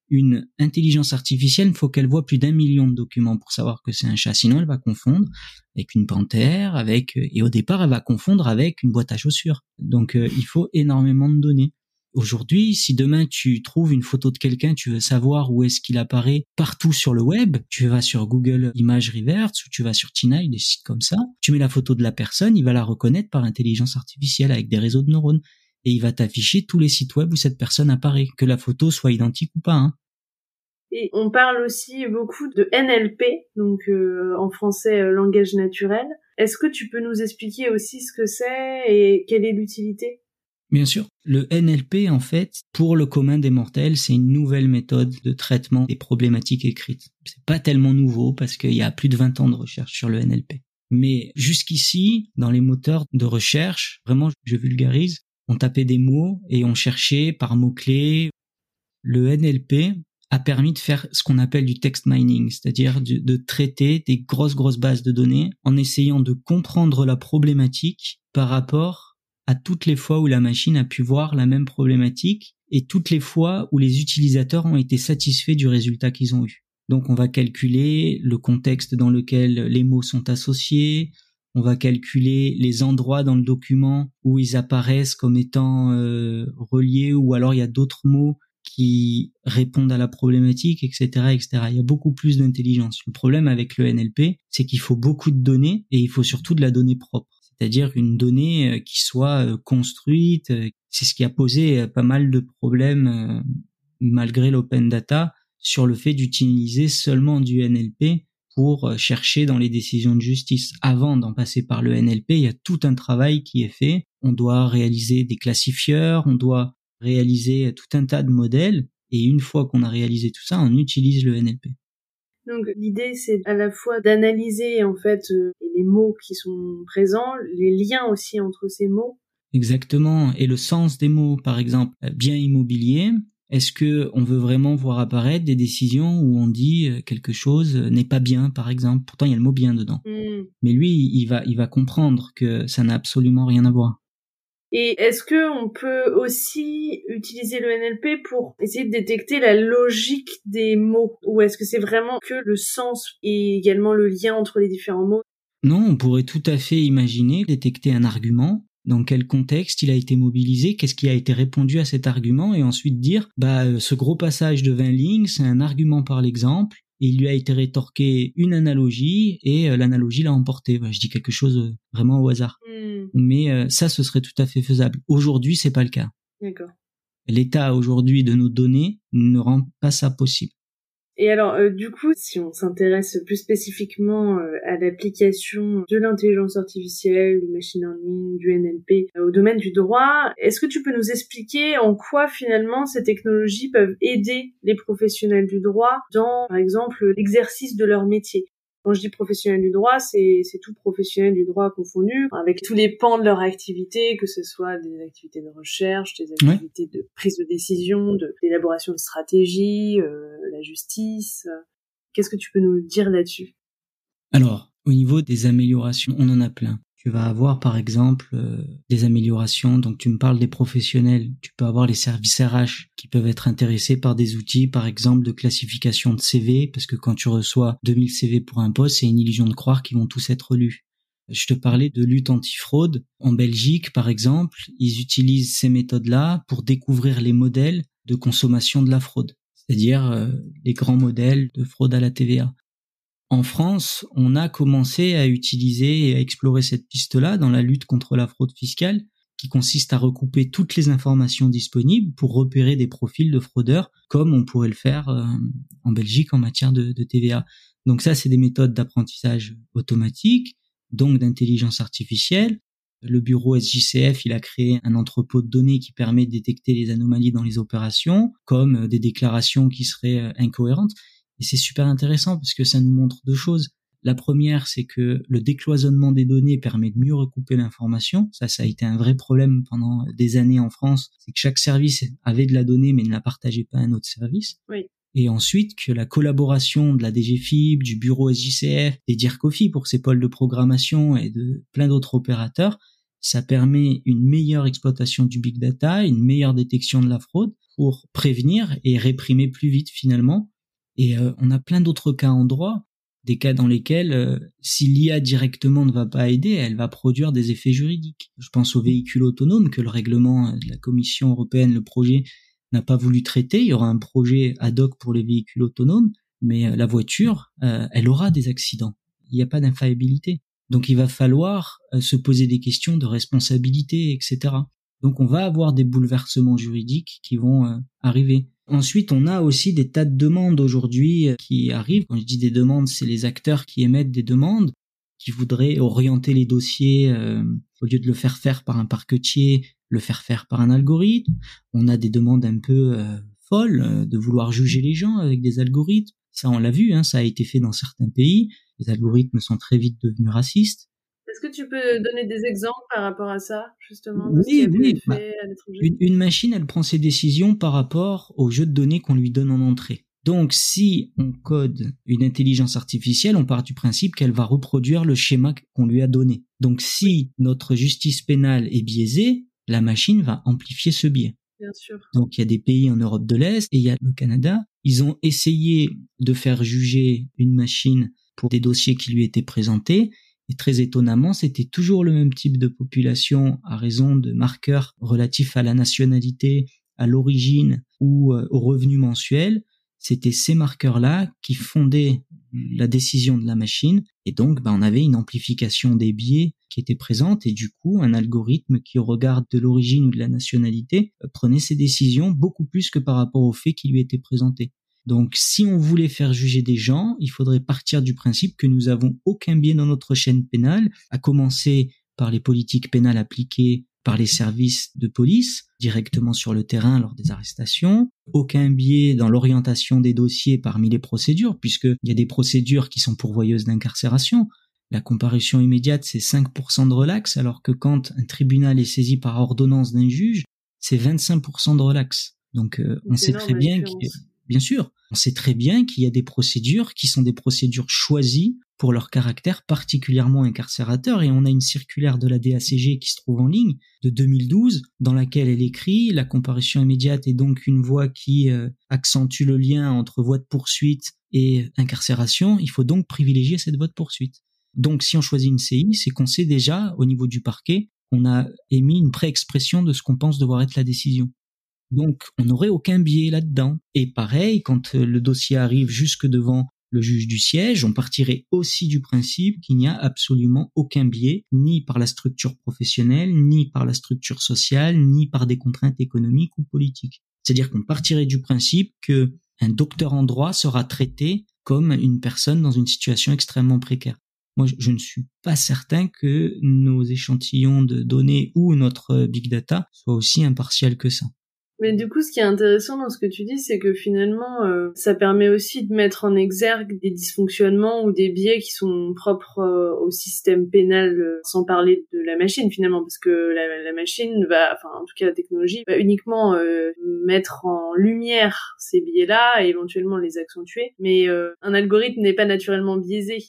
Une intelligence artificielle, il faut qu'elle voit plus d'un million de documents pour savoir que c'est un chat. Sinon, elle va confondre avec une panthère, avec et au départ, elle va confondre avec une boîte à chaussures. Donc, euh, il faut énormément de données. Aujourd'hui, si demain tu trouves une photo de quelqu'un, tu veux savoir où est-ce qu'il apparaît partout sur le web, tu vas sur Google Images Reverse ou tu vas sur Tinaille, des sites comme ça, tu mets la photo de la personne, il va la reconnaître par intelligence artificielle avec des réseaux de neurones et il va t'afficher tous les sites web où cette personne apparaît, que la photo soit identique ou pas. Hein. Et on parle aussi beaucoup de NLP, donc euh, en français euh, langage naturel. Est-ce que tu peux nous expliquer aussi ce que c'est et quelle est l'utilité? Bien sûr. Le NLP, en fait, pour le commun des mortels, c'est une nouvelle méthode de traitement des problématiques écrites. C'est pas tellement nouveau parce qu'il y a plus de 20 ans de recherche sur le NLP. Mais jusqu'ici, dans les moteurs de recherche, vraiment, je vulgarise, on tapait des mots et on cherchait par mots-clés. Le NLP a permis de faire ce qu'on appelle du text mining, c'est-à-dire de, de, traiter des grosses, grosses bases de données en essayant de comprendre la problématique par rapport à toutes les fois où la machine a pu voir la même problématique et toutes les fois où les utilisateurs ont été satisfaits du résultat qu'ils ont eu. Donc on va calculer le contexte dans lequel les mots sont associés, on va calculer les endroits dans le document où ils apparaissent comme étant euh, reliés ou alors il y a d'autres mots qui répondent à la problématique, etc., etc. Il y a beaucoup plus d'intelligence. Le problème avec le NLP, c'est qu'il faut beaucoup de données et il faut surtout de la donnée propre. C'est-à-dire une donnée qui soit construite. C'est ce qui a posé pas mal de problèmes malgré l'open data sur le fait d'utiliser seulement du NLP pour chercher dans les décisions de justice. Avant d'en passer par le NLP, il y a tout un travail qui est fait. On doit réaliser des classifieurs, on doit réaliser tout un tas de modèles, et une fois qu'on a réalisé tout ça, on utilise le NLP. Donc l'idée c'est à la fois d'analyser en fait euh, les mots qui sont présents, les liens aussi entre ces mots. Exactement, et le sens des mots, par exemple, bien immobilier, est-ce que on veut vraiment voir apparaître des décisions où on dit euh, quelque chose n'est pas bien, par exemple? Pourtant, il y a le mot bien dedans. Hmm. Mais lui, il va, il va comprendre que ça n'a absolument rien à voir. Et est-ce que on peut aussi utiliser le NLP pour essayer de détecter la logique des mots? Ou est-ce que c'est vraiment que le sens et également le lien entre les différents mots? Non, on pourrait tout à fait imaginer détecter un argument. Dans quel contexte il a été mobilisé, qu'est-ce qui a été répondu à cet argument, et ensuite dire, bah, euh, ce gros passage de 20 lignes, c'est un argument par l'exemple, et il lui a été rétorqué une analogie, et euh, l'analogie l'a emporté. Bah, je dis quelque chose euh, vraiment au hasard. Hmm. Mais ça, ce serait tout à fait faisable. Aujourd'hui, c'est pas le cas. D'accord. L'état aujourd'hui de nos données ne rend pas ça possible. Et alors, euh, du coup, si on s'intéresse plus spécifiquement euh, à l'application de l'intelligence artificielle, du machine learning, du NLP euh, au domaine du droit, est-ce que tu peux nous expliquer en quoi finalement ces technologies peuvent aider les professionnels du droit dans, par exemple, l'exercice de leur métier? Quand je dis professionnel du droit, c'est tout professionnel du droit confondu, avec tous les pans de leur activité, que ce soit des activités de recherche, des activités de prise de décision, d'élaboration de, stratégie, euh, la justice. Qu'est-ce que tu peux nous dire là-dessus? Alors, au niveau des améliorations, on en a plein. Tu vas avoir par exemple euh, des améliorations, donc tu me parles des professionnels, tu peux avoir les services RH qui peuvent être intéressés par des outils par exemple de classification de CV, parce que quand tu reçois 2000 CV pour un poste, c'est une illusion de croire qu'ils vont tous être lus. Je te parlais de lutte antifraude. En Belgique, par exemple, ils utilisent ces méthodes-là pour découvrir les modèles de consommation de la fraude, c'est-à-dire euh, les grands modèles de fraude à la TVA en France, on a commencé à utiliser et à explorer cette piste-là dans la lutte contre la fraude fiscale, qui consiste à recouper toutes les informations disponibles pour repérer des profils de fraudeurs, comme on pourrait le faire euh, en Belgique en matière de, TVA. Donc ça, c'est des méthodes d'apprentissage automatique, donc d'intelligence artificielle. Le bureau SJCF, il a créé un entrepôt de données qui permet de détecter les anomalies dans les opérations, comme euh, des déclarations qui seraient euh, incohérentes. Et c'est super intéressant parce que ça nous montre deux choses. La première, c'est que le décloisonnement des données permet de mieux recouper l'information. Ça, ça a été un vrai problème pendant des années en France. C'est que chaque service avait de la donnée mais ne la partageait pas à un autre service. Oui. Et ensuite, que la collaboration de la DGFIB, du bureau SJCF, des DIRCOFI pour ses pôles de programmation et de plein d'autres opérateurs, ça permet une meilleure exploitation du big data, une meilleure détection de la fraude pour prévenir et réprimer plus vite finalement et euh, on a plein d'autres cas en droit, des cas dans lesquels, euh, si l'IA directement ne va pas aider, elle va produire des effets juridiques. Je pense aux véhicules autonomes que le règlement de la Commission européenne, le projet, n'a pas voulu traiter. Il y aura un projet ad hoc pour les véhicules autonomes, mais euh, la voiture, elle aura des accidents. Il n'y a pas d'infaillibilité. Donc il va falloir se poser des questions de responsabilité, etc. Donc on va avoir des bouleversements juridiques qui vont arriver. Ensuite, on a aussi des tas de demandes aujourd'hui euh, qui arrivent. Quand je dis des demandes, c'est les acteurs qui émettent des demandes, qui voudraient orienter les dossiers euh, au lieu de le faire faire par un parquetier, le faire faire par un algorithme. On a des demandes un peu euh, folles de vouloir juger les gens avec des algorithmes. Ça, on l'a vu, hein, ça a été fait dans certains pays. Les algorithmes sont très vite devenus racistes. Est-ce que tu peux donner des exemples par rapport à ça, justement de Oui, oui. Bah, une, une, machine, elle prend ses décisions par rapport au jeu de données qu'on lui donne en entrée. Donc, si on code une intelligence artificielle, on part du principe qu'elle va reproduire le schéma qu'on lui a donné. Donc, si notre justice pénale est biaisée, la machine va amplifier ce biais. Bien sûr. Donc, il y a des pays en Europe de l'Est et il y a le Canada. Ils ont essayé de faire juger une machine pour des dossiers qui lui étaient présentés et très étonnamment, c'était toujours le même type de population à raison de marqueurs relatifs à la nationalité, à l'origine ou euh, au revenu mensuel. C'était ces marqueurs-là qui fondaient la décision de la machine. Et donc, bah, on avait une amplification des biais qui était présente et du coup, un algorithme qui, au regard de l'origine ou de la nationalité, euh, prenait ses décisions beaucoup plus que par rapport aux faits qui lui étaient présentés. Donc, si on voulait faire juger des gens, il faudrait partir du principe que nous avons aucun biais dans notre chaîne pénale, à commencer par les politiques pénales appliquées par les services de police directement sur le terrain lors des arrestations, aucun biais dans l'orientation des dossiers parmi les procédures, puisqu'il y a des procédures qui sont pourvoyeuses d'incarcération. La comparution immédiate, c'est 5% de relax, alors que quand un tribunal est saisi par ordonnance d'un juge, c'est 25% de relax. Donc euh, on sait très bien que, bien sûr, on sait très bien qu'il y a des procédures qui sont des procédures choisies pour leur caractère particulièrement incarcérateur et on a une circulaire de la DACG qui se trouve en ligne de 2012 dans laquelle elle écrit la comparution immédiate est donc une voie qui euh, accentue le lien entre voie de poursuite et incarcération, il faut donc privilégier cette voie de poursuite. Donc si on choisit une CI, c'est qu'on sait déjà au niveau du parquet qu'on a émis une pré-expression de ce qu'on pense devoir être la décision. Donc on n'aurait aucun biais là-dedans. Et pareil, quand le dossier arrive jusque devant le juge du siège, on partirait aussi du principe qu'il n'y a absolument aucun biais, ni par la structure professionnelle, ni par la structure sociale, ni par des contraintes économiques ou politiques. C'est-à-dire qu'on partirait du principe que un docteur en droit sera traité comme une personne dans une situation extrêmement précaire. Moi, je ne suis pas certain que nos échantillons de données ou notre big data soient aussi impartials que ça. Mais du coup, ce qui est intéressant dans ce que tu dis, c'est que finalement, euh, ça permet aussi de mettre en exergue des dysfonctionnements ou des biais qui sont propres euh, au système pénal, euh, sans parler de la machine finalement, parce que la, la, machine va, enfin en tout cas la technologie, va uniquement mettre en lumière ces biais-là et éventuellement les accentuer. Mais un algorithme n'est pas naturellement biaisé.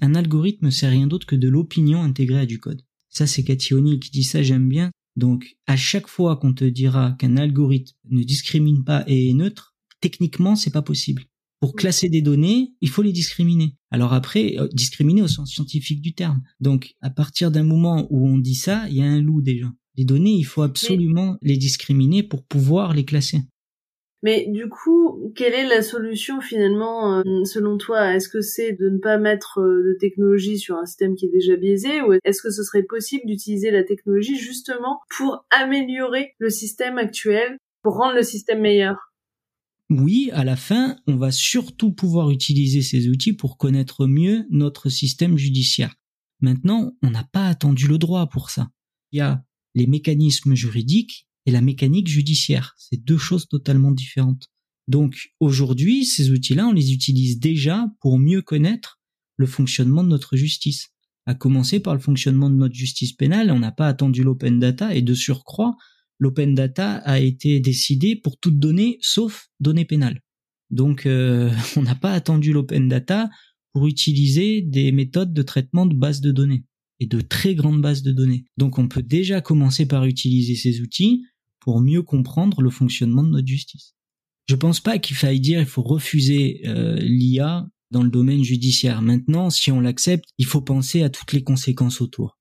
Un algorithme, c'est rien d'autre que de l'opinion intégrée à du code. Ça, c'est Cathy O'Neill qui dit ça, j'aime bien. Donc, à chaque fois qu'on te dira qu'un algorithme ne discrimine pas et est neutre, techniquement, c'est pas possible. Pour classer des données, il faut les discriminer. Alors après, euh, discriminer au sens scientifique du terme. Donc, à partir d'un moment où on dit ça, il y a un loup déjà. Les données, il faut absolument les discriminer pour pouvoir les classer. Mais du coup, quelle est la solution finalement euh, selon toi? Est-ce que c'est de ne pas mettre euh, de technologie sur un système qui est déjà biaisé? Ou est-ce que ce serait possible d'utiliser la technologie justement pour améliorer le système actuel, pour rendre le système meilleur? Oui, à la fin, on va surtout pouvoir utiliser ces outils pour connaître mieux notre système judiciaire. Maintenant, on n'a pas attendu le droit pour ça. Il y a les mécanismes juridiques et la mécanique judiciaire. C'est deux choses totalement différentes. Donc aujourd'hui, ces outils-là, on les utilise déjà pour mieux connaître le fonctionnement de notre justice. À commencer par le fonctionnement de notre justice pénale, on n'a pas attendu l'open data et de surcroît, l'open data a été décidé pour toute donnée sauf données pénales. Donc euh, on n'a pas attendu l'open data pour utiliser des méthodes de traitement de bases de données et de très grandes bases de données. Donc on peut déjà commencer par utiliser ces outils pour mieux comprendre le fonctionnement de notre justice. Je pense pas qu'il faille dire il faut refuser euh, l'IA dans le domaine judiciaire. Maintenant, si on l'accepte, il faut penser à toutes les conséquences autour.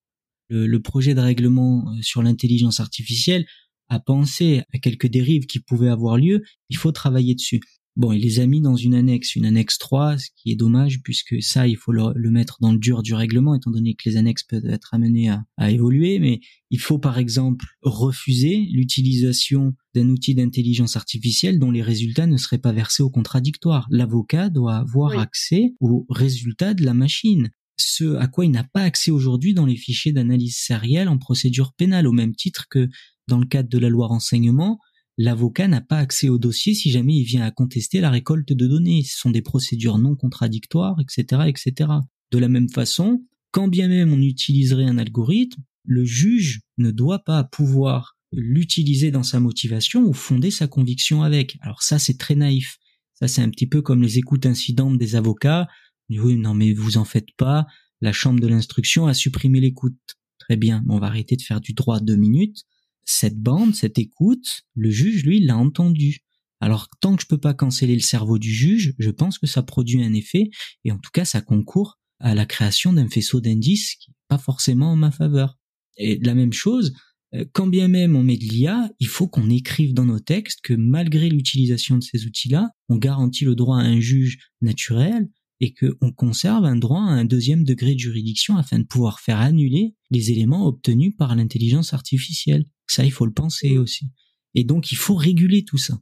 Le, projet de règlement euh, sur l'intelligence artificielle a pensé à quelques dérives qui pouvaient avoir lieu. Il faut travailler dessus. Bon, il les a mis dans une annexe, une annexe 3, ce qui est dommage puisque ça, il faut le, mettre dans le dur du règlement, étant donné que les annexes peuvent être amenées à, à évoluer. Mais il faut par exemple refuser l'utilisation d'un outil d'intelligence artificielle dont les résultats ne seraient pas versés au contradictoire. L'avocat doit avoir accès aux résultats de la machine ce à quoi il n'a pas accès aujourd'hui dans les fichiers d'analyse sérielle en procédure pénale, au même titre que dans le cadre de la loi renseignement, l'avocat n'a pas accès au dossier si jamais il vient à contester la récolte de données. Ce sont des procédures non contradictoires, etc., etc. De la même façon, quand bien même on utiliserait un algorithme, le juge ne doit pas pouvoir l'utiliser dans sa motivation ou fonder sa conviction avec. Alors ça, c'est très naïf. Ça, c'est un petit peu comme les écoutes incidentes des avocats. Oui, non, mais vous en faites pas. La chambre de l'instruction a supprimé l'écoute. Très bien, on va arrêter de faire du droit deux minutes cette bande, cette écoute, le juge, lui, l'a entendu. Alors, tant que je peux pas canceller le cerveau du juge, je pense que ça produit un effet, et en tout cas, ça concourt à la création d'un faisceau d'indices qui n'est pas forcément en ma faveur. Et la même chose, euh, quand bien même on met de l'IA, il faut qu'on écrive dans nos textes que malgré l'utilisation de ces outils-là, on garantit le droit à un juge naturel, et qu'on conserve un droit à un deuxième degré de juridiction afin de pouvoir faire annuler les éléments obtenus par l'intelligence artificielle. Ça, il faut le penser aussi. Et donc, il faut réguler tout ça.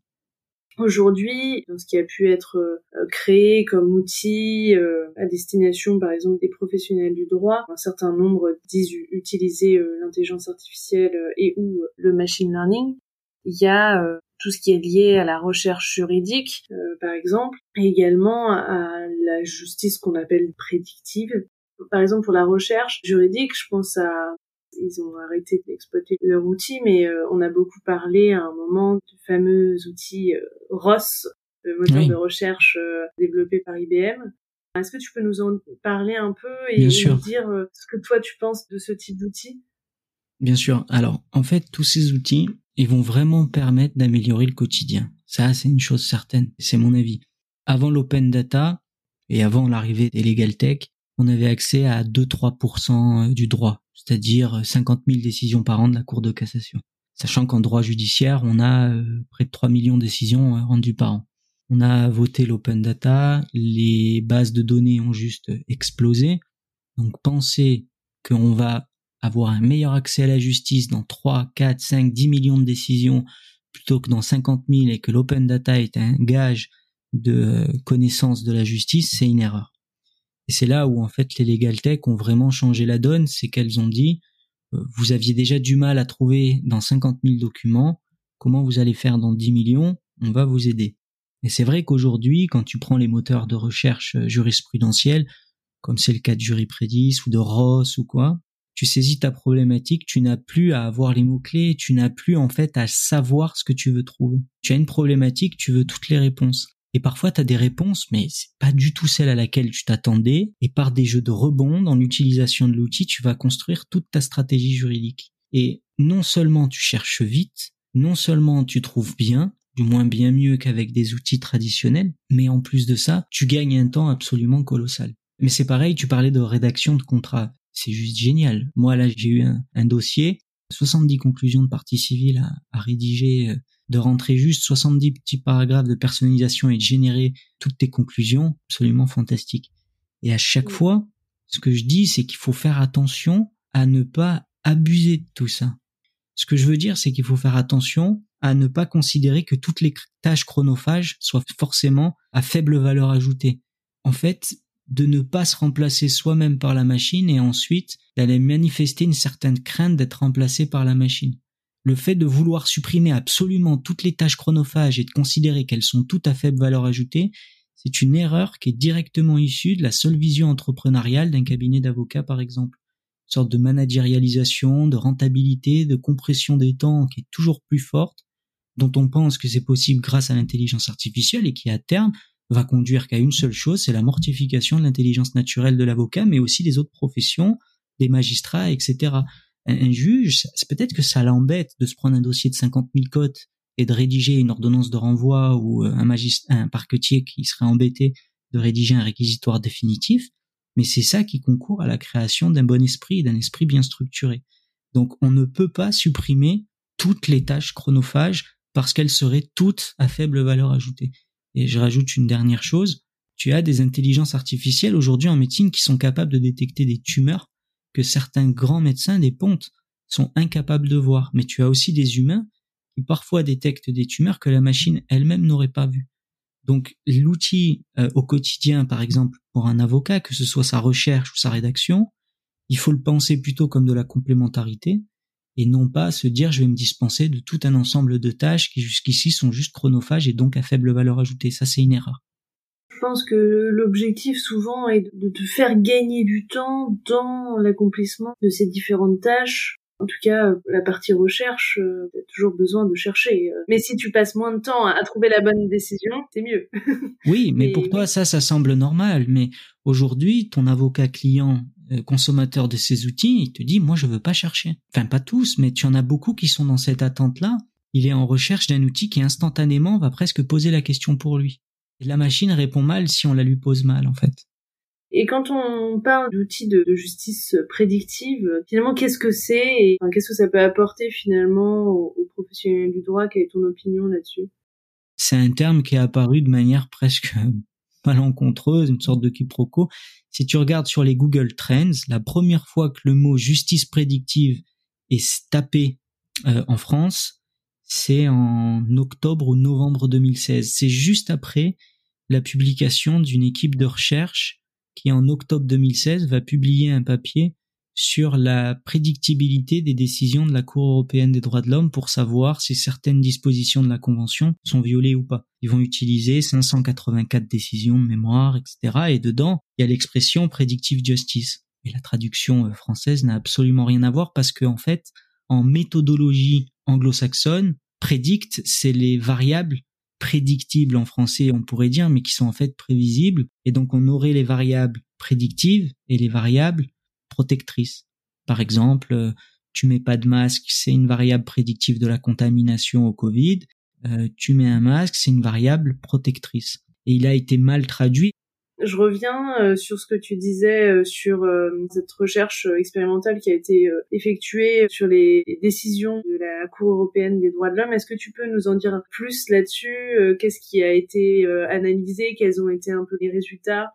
Aujourd'hui, ce qui a pu être euh, créé comme outil euh, à destination, par exemple, des professionnels du droit, un certain nombre disent utiliser euh, l'intelligence artificielle et ou le machine learning. Il y a tout ce qui est lié à la recherche juridique, par exemple, et également à la justice qu'on appelle prédictive. Par exemple, pour la recherche juridique, je pense à ils ont arrêté d'exploiter leur outil, mais euh, on a beaucoup parlé à un moment du fameux outil euh, ROS, le moteur de recherche euh, développé par IBM. Est-ce que tu peux nous en parler un peu et nous dire ce que toi tu penses de ce type d'outil? Bien sûr. Alors, en fait, tous ces outils, ils vont vraiment permettre d'améliorer le quotidien. Ça, c'est une chose certaine. C'est mon avis. Avant l'open data et avant l'arrivée des legal tech, on avait accès à 2-3% du droit c'est-à-dire 50 000 décisions par an de la Cour de cassation. Sachant qu'en droit judiciaire, on a euh, près de 3 millions de décisions euh, rendues par an. On a voté l'open data, les bases de données ont juste explosé. Donc penser qu'on va avoir un meilleur accès à la justice dans 3, 4, 5, 10 millions de décisions plutôt que dans 50 000 et que l'open data est un gage de euh, connaissance de la justice, c'est une erreur. Et c'est là où en fait les legal tech ont vraiment changé la donne, c'est qu'elles ont dit euh, vous aviez déjà du mal à trouver dans 50 000 documents, comment vous allez faire dans 10 millions On va vous aider. Et c'est vrai qu'aujourd'hui, quand tu prends les moteurs de recherche euh, jurisprudentiels, comme c'est le cas de Juripredis ou de Ross ou quoi, tu saisis ta problématique, tu n'as plus à avoir les mots-clés, tu n'as plus en fait à savoir ce que tu veux trouver. Tu as une problématique, tu veux toutes les réponses. Et parfois, tu as des réponses, mais c'est pas du tout celle à laquelle tu t'attendais. Et par des jeux de rebond, dans l'utilisation de l'outil, tu vas construire toute ta stratégie juridique. Et non seulement tu cherches vite, non seulement tu trouves bien, du moins bien mieux qu'avec des outils traditionnels, mais en plus de ça, tu gagnes un temps absolument colossal. Mais c'est pareil, tu parlais de rédaction de contrat. C'est juste génial. Moi, là, j'ai eu un, dossier, 70 conclusions de partie civile à rédiger euh, de rentrer juste 70 petits paragraphes de personnalisation et de générer toutes tes conclusions, absolument fantastique. Et à chaque fois, ce que je dis, c'est qu'il faut faire attention à ne pas abuser de tout ça. Ce que je veux dire, c'est qu'il faut faire attention à ne pas considérer que toutes les tâches chronophages soient forcément à faible valeur ajoutée. En fait, de ne pas se remplacer soi-même par la machine et ensuite d'aller manifester une certaine crainte d'être remplacé par la machine le fait de vouloir supprimer absolument toutes les tâches chronophages et de considérer qu'elles sont toutes à faible valeur ajoutée, c'est une erreur qui est directement issue de la seule vision entrepreneuriale d'un cabinet d'avocats, par exemple. Sorte de managérialisation, de rentabilité, de compression des temps qui est toujours plus forte, dont on pense que c'est possible grâce à l'intelligence artificielle et qui, à terme, va conduire qu'à une seule chose, c'est la mortification de l'intelligence naturelle de l'avocat, mais aussi des autres professions, des magistrats, etc un, juge, c'est peut-être que ça l'embête de se prendre un dossier de 50 000 cotes et de rédiger une ordonnance de renvoi ou euh, un, un parquetier qui serait embêté de rédiger un réquisitoire définitif, mais c'est ça qui concourt à la création d'un bon esprit, d'un esprit bien structuré. Donc on ne peut pas supprimer toutes les tâches chronophages parce qu'elles seraient toutes à faible valeur ajoutée. Et je rajoute une dernière chose, tu as des intelligences artificielles aujourd'hui en médecine qui sont capables de détecter des tumeurs que certains grands médecins des pontes sont incapables de voir, mais tu as aussi des humains qui parfois détectent des tumeurs que la machine elle-même n'aurait pas vues. Donc l'outil euh, au quotidien, par exemple, pour un avocat, que ce soit sa recherche ou sa rédaction, il faut le penser plutôt comme de la complémentarité et non pas se dire je vais me dispenser de tout un ensemble de tâches qui jusqu'ici sont juste chronophages et donc à faible valeur ajoutée. Ça, c'est une erreur. Je pense que l'objectif souvent est de te faire gagner du temps dans l'accomplissement de ces différentes tâches. En tout cas, la partie recherche, euh, tu as toujours besoin de chercher. Euh. Mais si tu passes moins de temps à trouver la bonne décision, c'est mieux. oui, mais pour toi, ça, ça semble normal. Mais aujourd'hui, ton avocat client euh, consommateur de ces outils, il te dit, moi, je veux pas chercher. Enfin, pas tous, mais tu en as beaucoup qui sont dans cette attente-là. Il est en recherche d'un outil qui instantanément va presque poser la question pour lui la machine répond mal si on la lui pose mal, en fait. Et quand on parle d'outils de, justice prédictive, finalement, qu'est-ce que c'est et qu'est-ce que ça peut apporter finalement aux, professionnels du droit? Quelle est ton opinion là-dessus? C'est un terme qui est apparu de manière presque malencontreuse, une sorte de quiproquo. Si tu regardes sur les Google Trends, la première fois que le mot justice prédictive est tapé euh, en France, c'est en octobre ou novembre 2016. C'est juste après la publication d'une équipe de recherche qui en octobre 2016 va publier un papier sur la prédictibilité des décisions de la Cour européenne des droits de l'homme pour savoir si certaines dispositions de la Convention sont violées ou pas. Ils vont utiliser 584 décisions de mémoire, etc. Et dedans, il y a l'expression predictive justice. Et la traduction euh, française n'a absolument rien à voir parce que, en fait, en méthodologie anglo-saxonne, prédicte, c'est les variables prédictibles en français, on pourrait dire, mais qui sont en fait prévisibles. Et donc, on aurait les variables prédictives et les variables protectrice. Par exemple, euh, tu mets pas de masque, c'est une variable prédictive de la contamination au Covid. Euh, tu mets un masque, c'est une variable protectrice. Et il a été mal traduit. Je reviens euh, sur ce que tu disais sur cette recherche expérimentale qui a été effectuée sur les décisions de la Cour européenne des droits de l'homme. Est-ce que tu peux nous en dire plus là-dessus? Qu'est-ce qui a été analysé? Quels ont été un peu les résultats?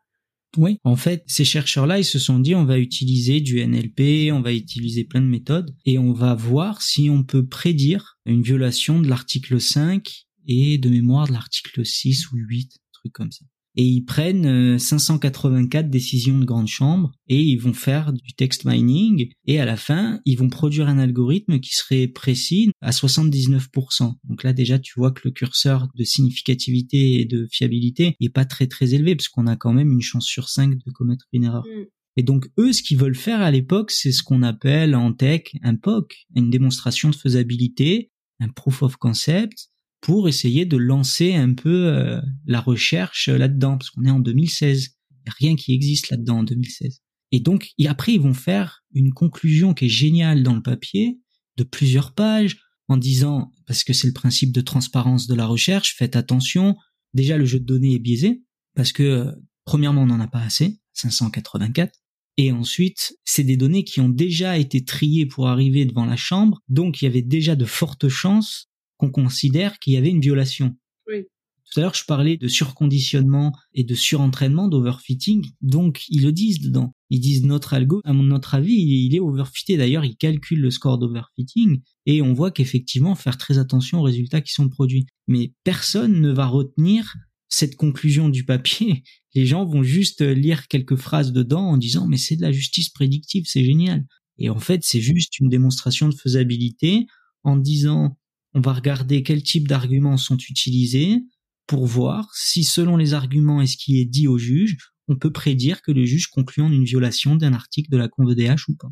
Oui, en fait, ces chercheurs-là, ils se sont dit on va utiliser du NLP, on va utiliser plein de méthodes et on va voir si on peut prédire une violation de l'article 5 et de mémoire de l'article 6 ou 8, truc comme ça et ils prennent 584 euh, décisions de grande chambre et ils vont faire du text mining et à la fin ils vont produire un algorithme qui serait précis à 79%. Donc là déjà tu vois que le curseur de significativité et de fiabilité est pas très très élevé parce qu'on a quand même une chance sur 5 de commettre une erreur. Mm. Et donc eux, ce qu'ils veulent faire à l'époque, c'est ce qu'on appelle en tech un POC, une démonstration de faisabilité, un proof of concept, pour essayer de lancer un peu euh, la recherche là-dedans, parce qu'on est en 2016. Il a rien qui existe là-dedans en 2016. Et donc, après, ils vont faire une conclusion qui est géniale dans le papier, de plusieurs pages, en disant, parce que c'est le principe de transparence de la recherche, faites attention, déjà le jeu de données est biaisé, parce que, premièrement, on n'en a pas assez, 584, et ensuite, c'est des données qui ont déjà été triées pour arriver devant la chambre, donc il y avait déjà de fortes chances qu'on considère qu'il y avait une violation. Oui. Tout à l'heure, je parlais de surconditionnement et de surentraînement, d'overfitting. Donc, ils le disent dedans. Ils disent notre algo, à notre avis, il est overfité. D'ailleurs, ils calculent le score d'overfitting et on voit qu'effectivement, faire très attention aux résultats qui sont produits. Mais personne ne va retenir cette conclusion du papier. Les gens vont juste lire quelques phrases dedans en disant mais c'est de la justice prédictive, c'est génial. Et en fait, c'est juste une démonstration de faisabilité en disant on va regarder quel type d'arguments sont utilisés pour voir si selon les arguments et ce qui est dit au juge, on peut prédire que le juge conclut en une violation d'un article de la ConVDH ou pas.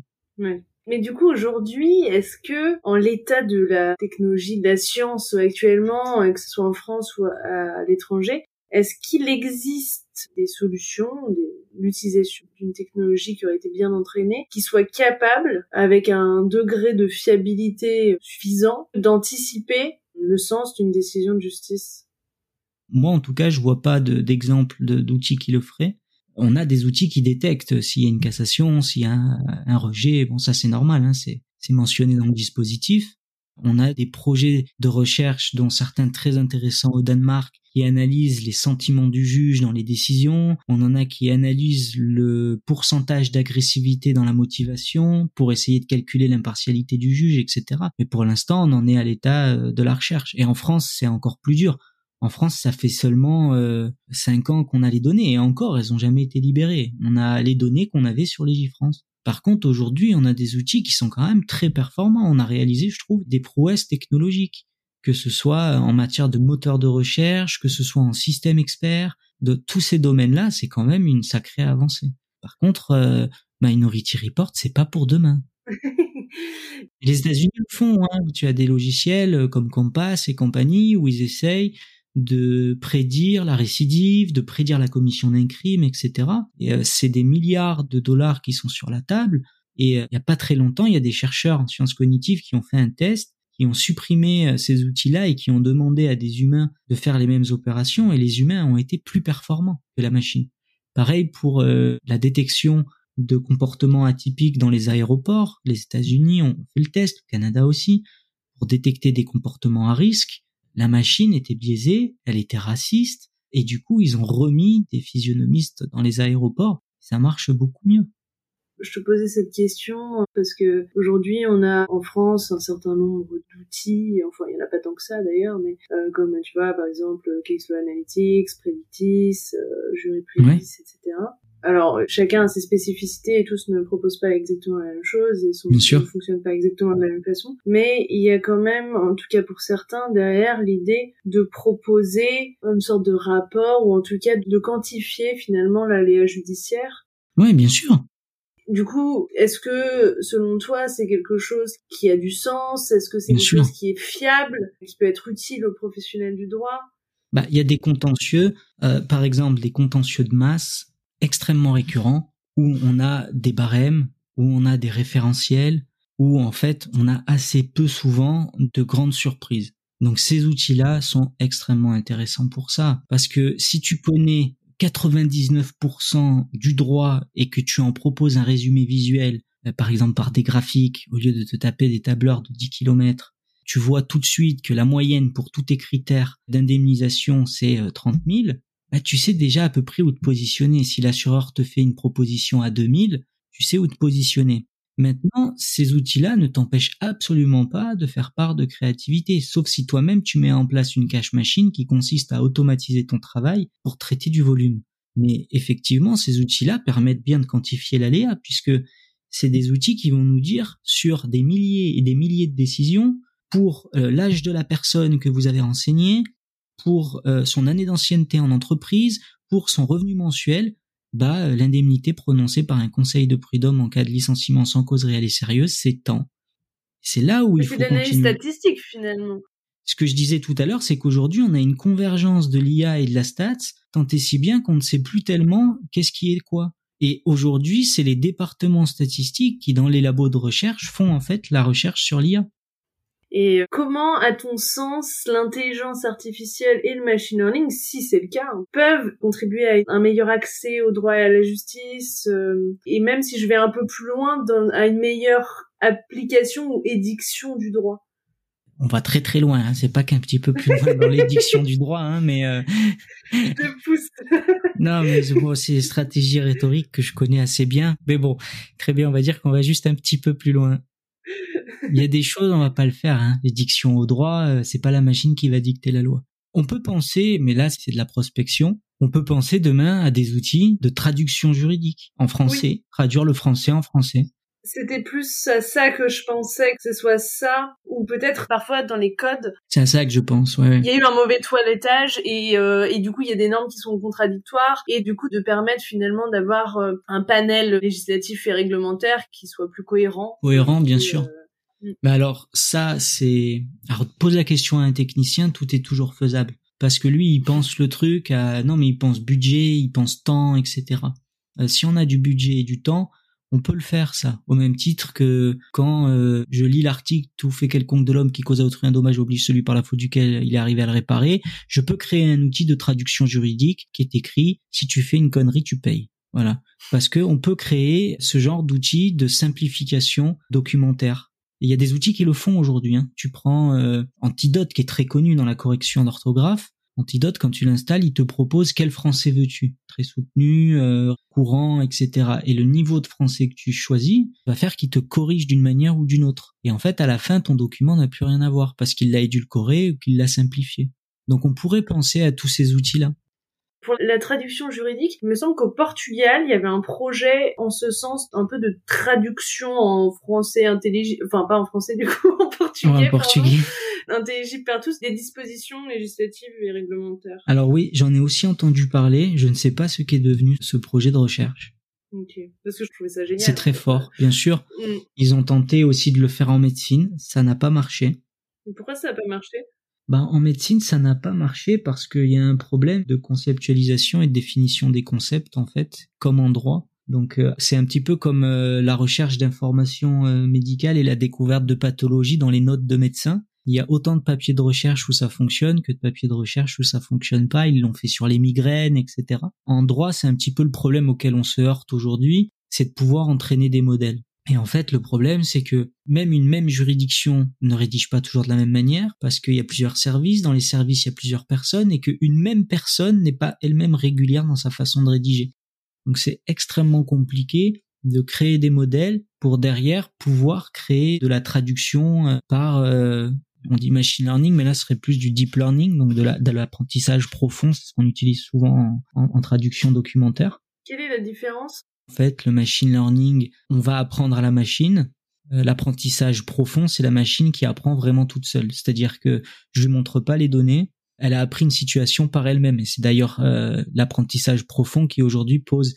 Mais du coup, aujourd'hui, est-ce que, en l'état de la technologie, de la science actuellement, que ce soit en France ou à l'étranger, est-ce qu'il existe des solutions, l'utilisation d'une technologie qui aurait été bien entraînée, qui soit capable, avec un degré de fiabilité suffisant, d'anticiper le sens d'une décision de justice? Moi, en tout cas, je vois pas d'exemple d'outils qui le feraient. On a des outils qui détectent s'il y a une cassation, s'il y a un, rejet. Bon, ça c'est normal, hein, c'est mentionné dans le dispositif. On a des projets de recherche, dont certains très intéressants au Danemark, qui analysent les sentiments du juge dans les décisions. On en a qui analysent le pourcentage d'agressivité dans la motivation pour essayer de calculer l'impartialité du juge, etc. Mais pour l'instant, on en est à l'état euh, de la recherche. Et en France, c'est encore plus dur. En France, ça fait seulement euh, cinq ans qu'on a les données et encore, elles ont jamais été libérées. On a les données qu'on avait sur les France. Par contre, aujourd'hui, on a des outils qui sont quand même très performants. On a réalisé, je trouve, des prouesses technologiques, que ce soit en matière de moteur de recherche, que ce soit en système expert, de tous ces domaines-là, c'est quand même une sacrée avancée. Par contre, euh, Minority Report, c'est pas pour demain. Les États-Unis le font. Hein. Tu as des logiciels comme Compass et compagnie où ils essayent de prédire la récidive, de prédire la commission d'un crime, etc. Et euh, c'est des milliards de dollars qui sont sur la table. Et euh, il n'y a pas très longtemps, il y a des chercheurs en sciences cognitives qui ont fait un test, qui ont supprimé euh, ces outils-là et qui ont demandé à des humains de faire les mêmes opérations. Et les humains ont été plus performants que la machine. Pareil pour la détection de comportements atypiques dans les aéroports. Les États-Unis ont fait le test, le Canada aussi, pour détecter des comportements à risque la machine était biaisée, elle était raciste, Et du coup, ils ont remis des physionomistes dans les aéroports. Ça marche beaucoup mieux. Je te posais cette question parce que aujourd'hui on a en France un certain nombre d'outils, enfin il y en a pas tant que ça d'ailleurs, mais euh, comme tu vois par exemple Caseflow Analytics, Predictis, euh, Jury etc. Alors, chacun a ses spécificités et tous ne proposent pas exactement la même chose et ne fonctionne pas exactement de la même façon. Mais il y a quand même, en tout cas pour certains, derrière l'idée de proposer une sorte de rapport ou en tout cas de quantifier finalement l'aléa judiciaire. Oui, bien sûr. Du coup, est-ce que, selon toi, c'est quelque chose qui a du sens? Est-ce que c'est quelque chose qui est fiable, qui peut être utile aux professionnels du droit? Bah, il y a des contentieux, euh, par exemple des contentieux de masse extrêmement récurrent où on a des barèmes, où on a des référentiels, où en fait on a assez peu souvent de grandes surprises. Donc ces outils-là sont extrêmement intéressants pour ça, parce que si tu connais 99% du droit et que tu en proposes un résumé visuel, euh, par exemple par des graphiques, au lieu de te taper des tableurs de 10 km, tu vois tout de suite que la moyenne pour tous tes critères d'indemnisation c'est 30 euh, 000, bah, tu sais déjà à peu près où te positionner. Si l'assureur te fait une proposition à 2000, tu sais où te positionner. Maintenant, ces outils-là ne t'empêchent absolument pas de faire part de créativité, sauf si toi-même tu mets en place une cache machine qui consiste à automatiser ton travail pour traiter du volume. Mais effectivement, ces outils-là permettent bien de quantifier l'aléa, puisque c'est des outils qui vont nous dire sur des milliers et des milliers de décisions pour euh, l'âge de la personne que vous avez renseignée, pour euh, son année d'ancienneté en entreprise, pour son revenu mensuel, bah, euh, l'indemnité prononcée par un conseil de prud'homme en cas de licenciement sans cause réelle et sérieuse, c'est tant. C'est là où il faut continuer. statistique finalement. Ce que je disais tout à l'heure, c'est qu'aujourd'hui, on a une convergence de l'IA et de la stats, tant et si bien qu'on ne sait plus tellement qu'est-ce qui est quoi. Et aujourd'hui, c'est les départements statistiques qui, dans les labos de recherche, font en fait la recherche sur l'IA. Et comment, à ton sens, l'intelligence artificielle et le machine learning, si c'est le cas, hein, peuvent contribuer à un meilleur accès au droit et à la justice, euh, et même si je vais un peu plus loin, dans, à une meilleure application ou édiction du droit? On va très très loin, hein. c'est pas qu'un petit peu plus loin dans l'édiction du droit, hein, mais euh... je pousse. non, mais bon, c'est une stratégie rhétorique que je connais assez bien, mais bon, très bien, on va dire qu'on va juste un petit peu plus loin il y a des choses, on va pas le faire. Hein. Les dictions au droit, euh, c'est pas la machine qui va dicter la loi. On peut penser, mais là c'est de la prospection, on peut penser demain à des outils de traduction juridique en français, traduire le français en français. C'était plus à ça que je pensais que ce soit ça, ou peut-être parfois dans les codes. C'est à ça que je pense, ouais. Il y a eu un mauvais toilettage et, euh, et du coup il y a des normes qui sont contradictoires et du coup de permettre finalement d'avoir euh, un panel législatif et réglementaire qui soit plus cohérent. Cohérent, bien sûr. Euh. Mais alors ça c'est, alors pose la question à un technicien, tout est toujours faisable parce que lui il pense le truc à non mais il pense budget, il pense temps, etc. si on a du budget et du temps, on peut le faire ça, au même titre que quand euh, je lis l'article Tout fait quelconque de l'homme qui cause à autrui un dommage oblige celui par la faute duquel il est arrivé à le réparer, je peux créer un outil de traduction juridique qui est écrit si tu fais une connerie tu payes. Voilà, parce que on peut créer ce genre d'outil de simplification documentaire. Il y a des outils qui le font aujourd'hui. Hein. Tu prends euh, Antidote qui est très connu dans la correction d'orthographe. Antidote, quand tu l'installes, il te propose quel français veux-tu Très soutenu, euh, courant, etc. Et le niveau de français que tu choisis va faire qu'il te corrige d'une manière ou d'une autre. Et en fait, à la fin, ton document n'a plus rien à voir parce qu'il l'a édulcoré ou qu'il l'a simplifié. Donc on pourrait penser à tous ces outils-là. Pour la traduction juridique, il me semble qu'au Portugal, il y avait un projet en ce sens, un peu de traduction en français intelligible, enfin pas en français du coup, en portugais. en portugais. Intelligible par tous, des dispositions législatives et réglementaires. Alors oui, j'en ai aussi entendu parler, je ne sais pas ce qu'est devenu ce projet de recherche. Ok, parce que je trouvais ça génial. C'est très fort, bien sûr. Mm. Ils ont tenté aussi de le faire en médecine, ça n'a pas marché. pourquoi ça n'a pas marché? Ben, en médecine, ça n'a pas marché parce qu'il y a un problème de conceptualisation et de définition des concepts, en fait, comme en droit. Donc euh, c'est un petit peu comme euh, la recherche d'informations euh, médicales et la découverte de pathologies dans les notes de médecins. Il y a autant de papiers de recherche où ça fonctionne que de papiers de recherche où ça fonctionne pas. Ils l'ont fait sur les migraines, etc. En droit, c'est un petit peu le problème auquel on se heurte aujourd'hui, c'est de pouvoir entraîner des modèles. Et en fait, le problème, c'est que même une même juridiction ne rédige pas toujours de la même manière, parce qu'il y a plusieurs services, dans les services, il y a plusieurs personnes, et qu'une même personne n'est pas elle-même régulière dans sa façon de rédiger. Donc c'est extrêmement compliqué de créer des modèles pour derrière pouvoir créer de la traduction euh, par euh, on dit machine learning, mais là ce serait plus du deep learning, donc de l'apprentissage profond, c'est ce qu'on utilise souvent en, traduction documentaire. Quelle est la différence En fait, le machine learning, on va apprendre à la machine. Euh, l'apprentissage profond, c'est la machine qui apprend vraiment toute seule. C'est-à-dire que je lui montre pas les données, elle a appris une situation par elle-même. Et c'est d'ailleurs euh, l'apprentissage profond qui aujourd'hui pose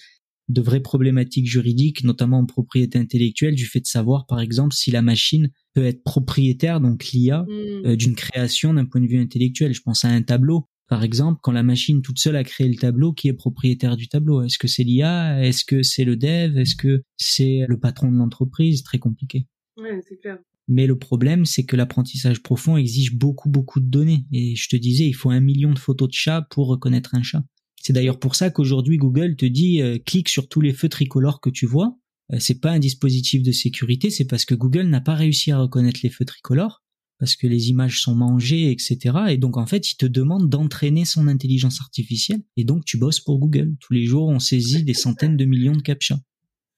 de vraies problématiques juridiques, notamment en propriété intellectuelle, du fait de savoir, par exemple, si la machine peut être propriétaire, donc l'IA, hmm. euh, d'une création d'un point de vue intellectuel. Je pense à un tableau. Par exemple, quand la machine toute seule a créé le tableau, qui est propriétaire du tableau? Est-ce que c'est l'IA Est-ce que c'est le dev? Est-ce que c'est le patron de l'entreprise? Très compliqué. Ouais, c'est clair. Mais le problème, c'est que l'apprentissage profond exige beaucoup, beaucoup de données. Et je te disais, il faut un million de photos de chats pour reconnaître un chat. C'est d'ailleurs pour ça qu'aujourd'hui Google te dit euh, clique sur tous les feux tricolores que tu vois. Euh, c'est pas un dispositif de sécurité, c'est parce que Google n'a pas réussi à reconnaître les feux tricolores, parce que les images sont mangées, etc. Et donc en fait, il te demande d'entraîner son intelligence artificielle. Et donc tu bosses pour Google. Tous les jours, on saisit des centaines de millions de captcha.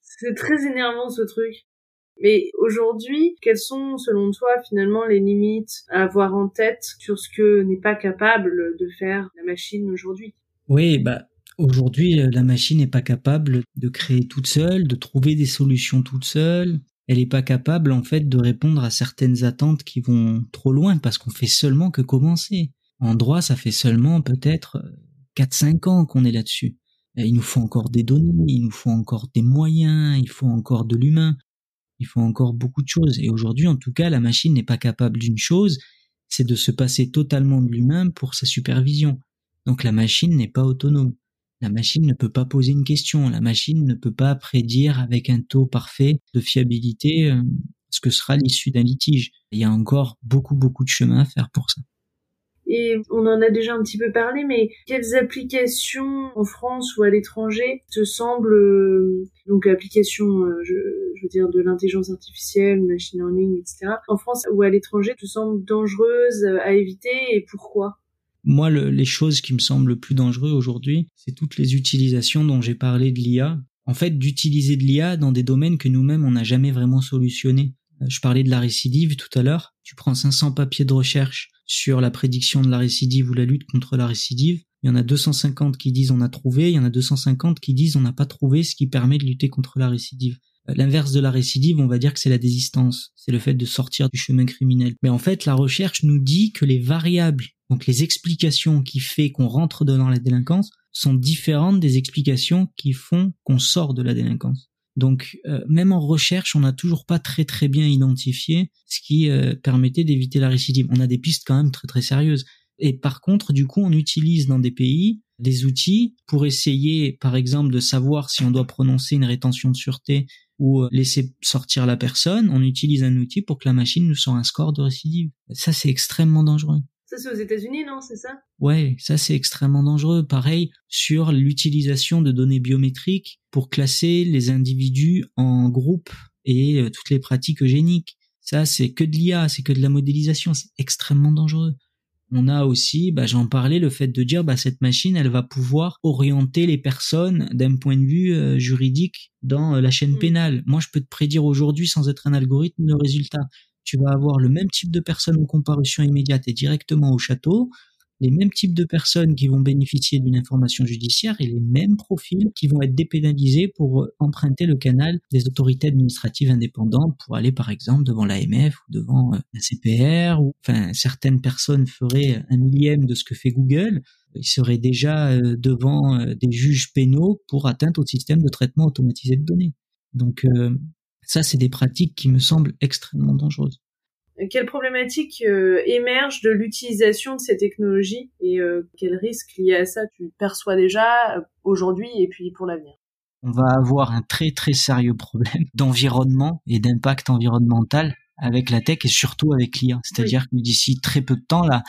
C'est très énervant ce truc. Mais aujourd'hui, quelles sont, selon toi, finalement, les limites à avoir en tête sur ce que n'est pas capable de faire la machine aujourd'hui? Oui, bah aujourd'hui euh, la machine n'est pas capable de créer toute seule, de trouver des solutions toute seule. Elle n'est pas capable en fait de répondre à certaines attentes qui vont trop loin parce qu'on fait seulement que commencer. En droit, ça fait seulement peut-être 4-5 euh, ans qu'on est là-dessus. Il nous faut encore des données, il nous faut encore des moyens, il faut encore de l'humain, il faut encore beaucoup de choses. Et aujourd'hui, en tout cas, la machine n'est pas capable d'une chose, c'est de se passer totalement de l'humain pour sa supervision. Donc la machine n'est pas autonome. La machine ne peut pas poser une question. La machine ne peut pas prédire avec un taux parfait de fiabilité euh, ce que sera l'issue d'un litige. Il y a encore beaucoup beaucoup de chemin à faire pour ça. Et on en a déjà un petit peu parlé, mais quelles applications en France ou à l'étranger te semblent, euh, donc applications, euh, je, de l'intelligence artificielle, machine learning, etc., en France ou à l'étranger te semblent dangereuses à éviter et pourquoi? Moi, les choses qui me semblent le plus dangereux aujourd'hui, c'est toutes les utilisations dont j'ai parlé de l'IA. En fait, d'utiliser de l'IA dans des domaines que nous-mêmes, on n'a jamais vraiment solutionné. Euh, je parlais de la récidive tout à l'heure. Tu prends 500 papiers de recherche sur la prédiction de la récidive ou la lutte contre la récidive. Il y en a 250 qui disent on a trouvé, il y en a 250 qui disent on n'a pas trouvé ce qui permet de lutter contre la récidive. Euh, l'inverse de la récidive, on va dire que c'est la désistance, c'est le fait de sortir du chemin criminel. Mais en fait, la recherche nous dit que les variables donc les explications qui fait qu'on rentre dans la délinquance sont différentes des explications qui font qu'on sort de la délinquance. Donc euh, même en recherche, on n'a toujours pas très très bien identifié ce qui euh, permettait d'éviter la récidive. On a des pistes quand même très très sérieuses. Et par contre, du coup, on utilise dans des pays des outils pour essayer, par exemple, de savoir si on doit prononcer une rétention de sûreté ou euh, laisser sortir la personne. On utilise un outil pour que la machine nous sorte un score de récidive. Ça, c'est extrêmement dangereux. Ça, c'est aux États-Unis, non C'est ça? Ouais, ça, c'est extrêmement dangereux. Pareil sur l'utilisation de données biométriques pour classer les individus en groupes et euh, toutes les pratiques eugéniques. Ça, c'est que de l'IA, c'est que de la modélisation. C'est extrêmement dangereux. On a aussi, bah, j'en parlais, le fait de dire, bah, cette machine, elle va pouvoir orienter les personnes d'un point de vue euh, juridique dans euh, la chaîne mm. pénale. Moi, je peux te prédire aujourd'hui, sans être un algorithme, le résultat tu vas avoir le même type de personnes en comparution immédiate et directement au château, les mêmes types de personnes qui vont bénéficier d'une information judiciaire et les mêmes profils qui vont être dépénalisés pour emprunter le canal des autorités administratives indépendantes pour aller par exemple devant l'AMF ou devant la euh, CPR ou enfin certaines personnes feraient un millième de ce que fait Google, ils seraient déjà euh, devant euh, des juges pénaux pour atteinte au système de traitement automatisé de données. Donc ça, c'est des pratiques qui me semblent extrêmement dangereuses. Quelles problématiques euh, émergent de l'utilisation de ces technologies et euh, quels risques liés à ça tu perçois déjà euh, aujourd'hui et puis pour l'avenir? On va avoir un très très sérieux problème d'environnement et d'impact environnemental avec la tech et surtout avec l'IA. C'est-à-dire que d'ici très peu de temps, là,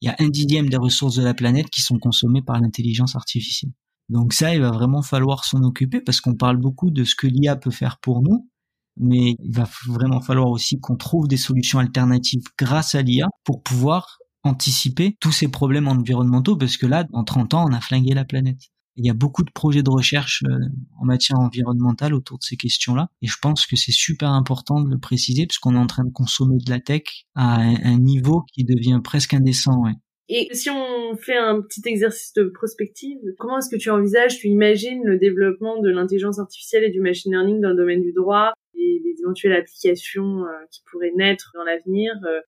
il y a un dixième des ressources de la planète qui sont consommées par l'intelligence artificielle. Donc ça, il va vraiment falloir s'en occuper parce qu'on parle beaucoup de ce que l'IA peut faire pour nous, mais il va vraiment falloir aussi qu'on trouve des solutions alternatives grâce à l'IA pour pouvoir anticiper tous ces problèmes environnementaux parce que là, en 30 ans, on a flingué la planète. Il y a beaucoup de projets de recherche euh, en matière environnementale autour de ces questions-là. Et je pense que c'est super important de le préciser parce qu'on est en train de consommer de la tech à un, niveau qui devient presque indécent. Et si on fait un petit exercice de prospective, comment est-ce que tu envisages, tu imagines le développement de l'intelligence artificielle et du machine learning dans le domaine du droit? Les éventuelles applications euh, qui pourraient naître dans l'avenir euh,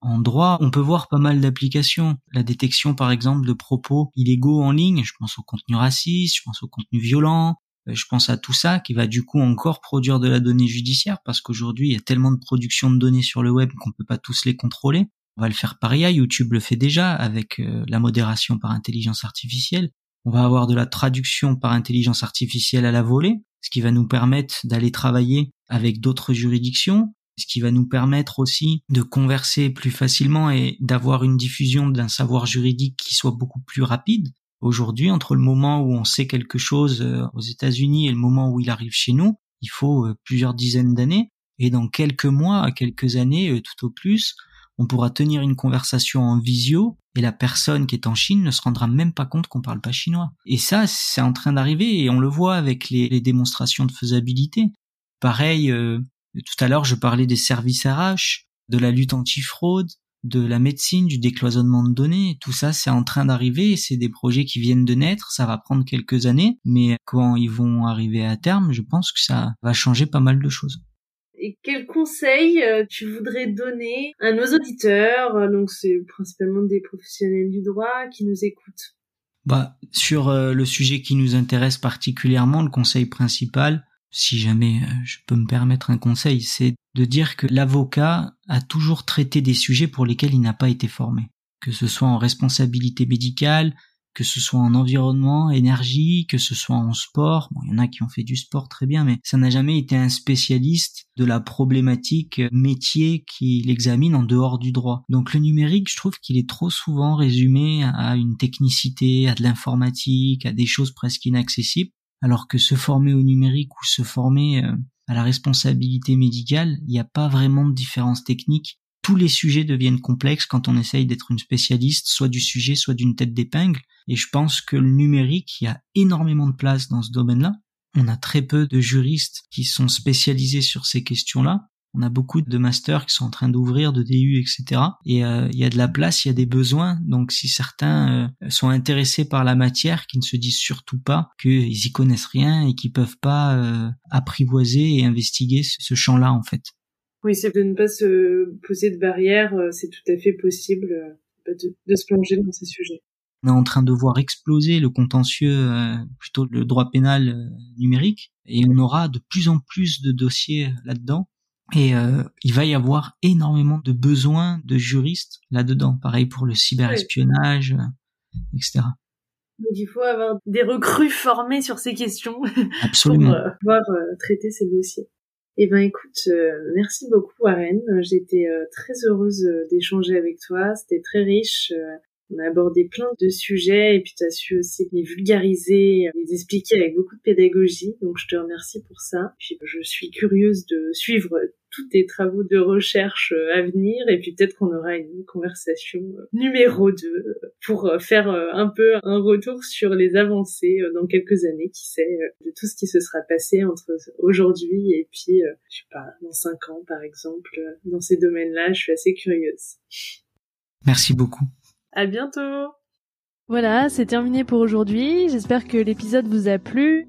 en droit, on peut voir pas mal d'applications. La détection, par exemple, de propos illégaux en ligne. Je pense au contenu raciste, je pense au contenu violent, euh, je pense à tout ça qui va du coup encore produire de la donnée judiciaire parce qu'aujourd'hui, il y a tellement de production de données sur le web qu'on peut pas tous les contrôler. On va le faire par IA, YouTube le fait déjà avec la modération par intelligence artificielle. On va avoir de la traduction par intelligence artificielle à la volée, ce qui va nous permettre d'aller travailler avec d'autres juridictions, ce qui va nous permettre aussi de converser plus facilement et d'avoir une diffusion d'un savoir juridique qui soit beaucoup plus rapide. Aujourd'hui, entre le moment où on sait quelque chose euh, aux États-Unis et le moment où il arrive chez nous, il faut euh, plusieurs dizaines d'années. Et dans quelques mois, quelques années, euh, tout au plus, on pourra tenir une conversation en visio et la personne qui est en Chine ne se rendra même pas compte qu'on parle pas chinois. Et ça, c'est en train d'arriver et on le voit avec les, démonstrations de faisabilité. Pareil, tout à l'heure, je parlais des services RH, de la lutte anti-fraude, de la médecine, du décloisonnement de données. Tout ça, c'est en train d'arriver. C'est des projets qui viennent de naître. Ça va prendre quelques années, mais quand ils vont arriver à terme, je pense que ça va changer pas mal de choses. Et quels conseils euh, tu voudrais donner à nos auditeurs euh, Donc, c'est principalement des professionnels du droit qui nous écoutent? Bah, sur euh, le sujet qui nous intéresse particulièrement, le conseil principal, si jamais je peux me permettre un conseil, c'est de dire que l'avocat a toujours traité des sujets pour lesquels il n'a pas été formé. Que ce soit en responsabilité médicale, que ce soit en environnement, énergie, que ce soit en sport. Bon, il y en a qui ont fait du sport très bien, mais ça n'a jamais été un spécialiste de la problématique métier qui l'examine en dehors du droit. Donc le numérique, je trouve qu'il est trop souvent résumé à une technicité, à de l'informatique, à des choses presque inaccessibles alors que se former au numérique ou se former euh, à la responsabilité médicale, il n'y a pas vraiment de différence technique. Tous les sujets deviennent complexes quand on essaye d'être une spécialiste, soit du sujet, soit d'une tête d'épingle. Et je pense que le numérique, il y a énormément de place dans ce domaine-là. On a très peu de juristes qui sont spécialisés sur ces questions-là. On a beaucoup de masters qui sont en train d'ouvrir, de DU, etc. Et euh, il y a de la place, il y a des besoins. Donc si certains euh, sont intéressés par la matière, qui ne se disent surtout pas qu'ils y connaissent rien et qu'ils peuvent pas euh, apprivoiser et investiguer ce, champ-là en fait. Oui, c'est de ne pas se poser de barrières, c'est tout à fait possible de, de se plonger dans ces sujets. On est en train de voir exploser le contentieux, plutôt le droit pénal numérique, et on aura de plus en plus de dossiers là-dedans. Et euh, il va y avoir énormément de besoins de juristes là-dedans. Pareil pour le cyberespionnage, euh, etc. Donc il faut avoir des recrues formées sur ces questions Absolument. pour euh, pouvoir traiter ces dossiers. Eh ben écoute, merci beaucoup Arène. J'étais très heureuse d'échanger avec toi. C'était très riche. On a abordé plein de sujets et puis tu as su aussi les vulgariser, les expliquer avec beaucoup de pédagogie. Donc je te remercie pour ça. Puis je suis curieuse de suivre tous tes travaux de recherche euh, à venir et puis peut-être qu'on aura une conversation euh, numéro 2 pour euh, faire un peu un retour sur les avancées dans quelques années, qui sait, de tout ce qui se sera passé entre aujourd'hui et puis, je sais pas, dans cinq ans par exemple, dans ces domaines-là, je suis assez curieuse. Merci beaucoup. À bientôt. Voilà, c'est terminé pour aujourd'hui. J'espère que l'épisode vous a plu.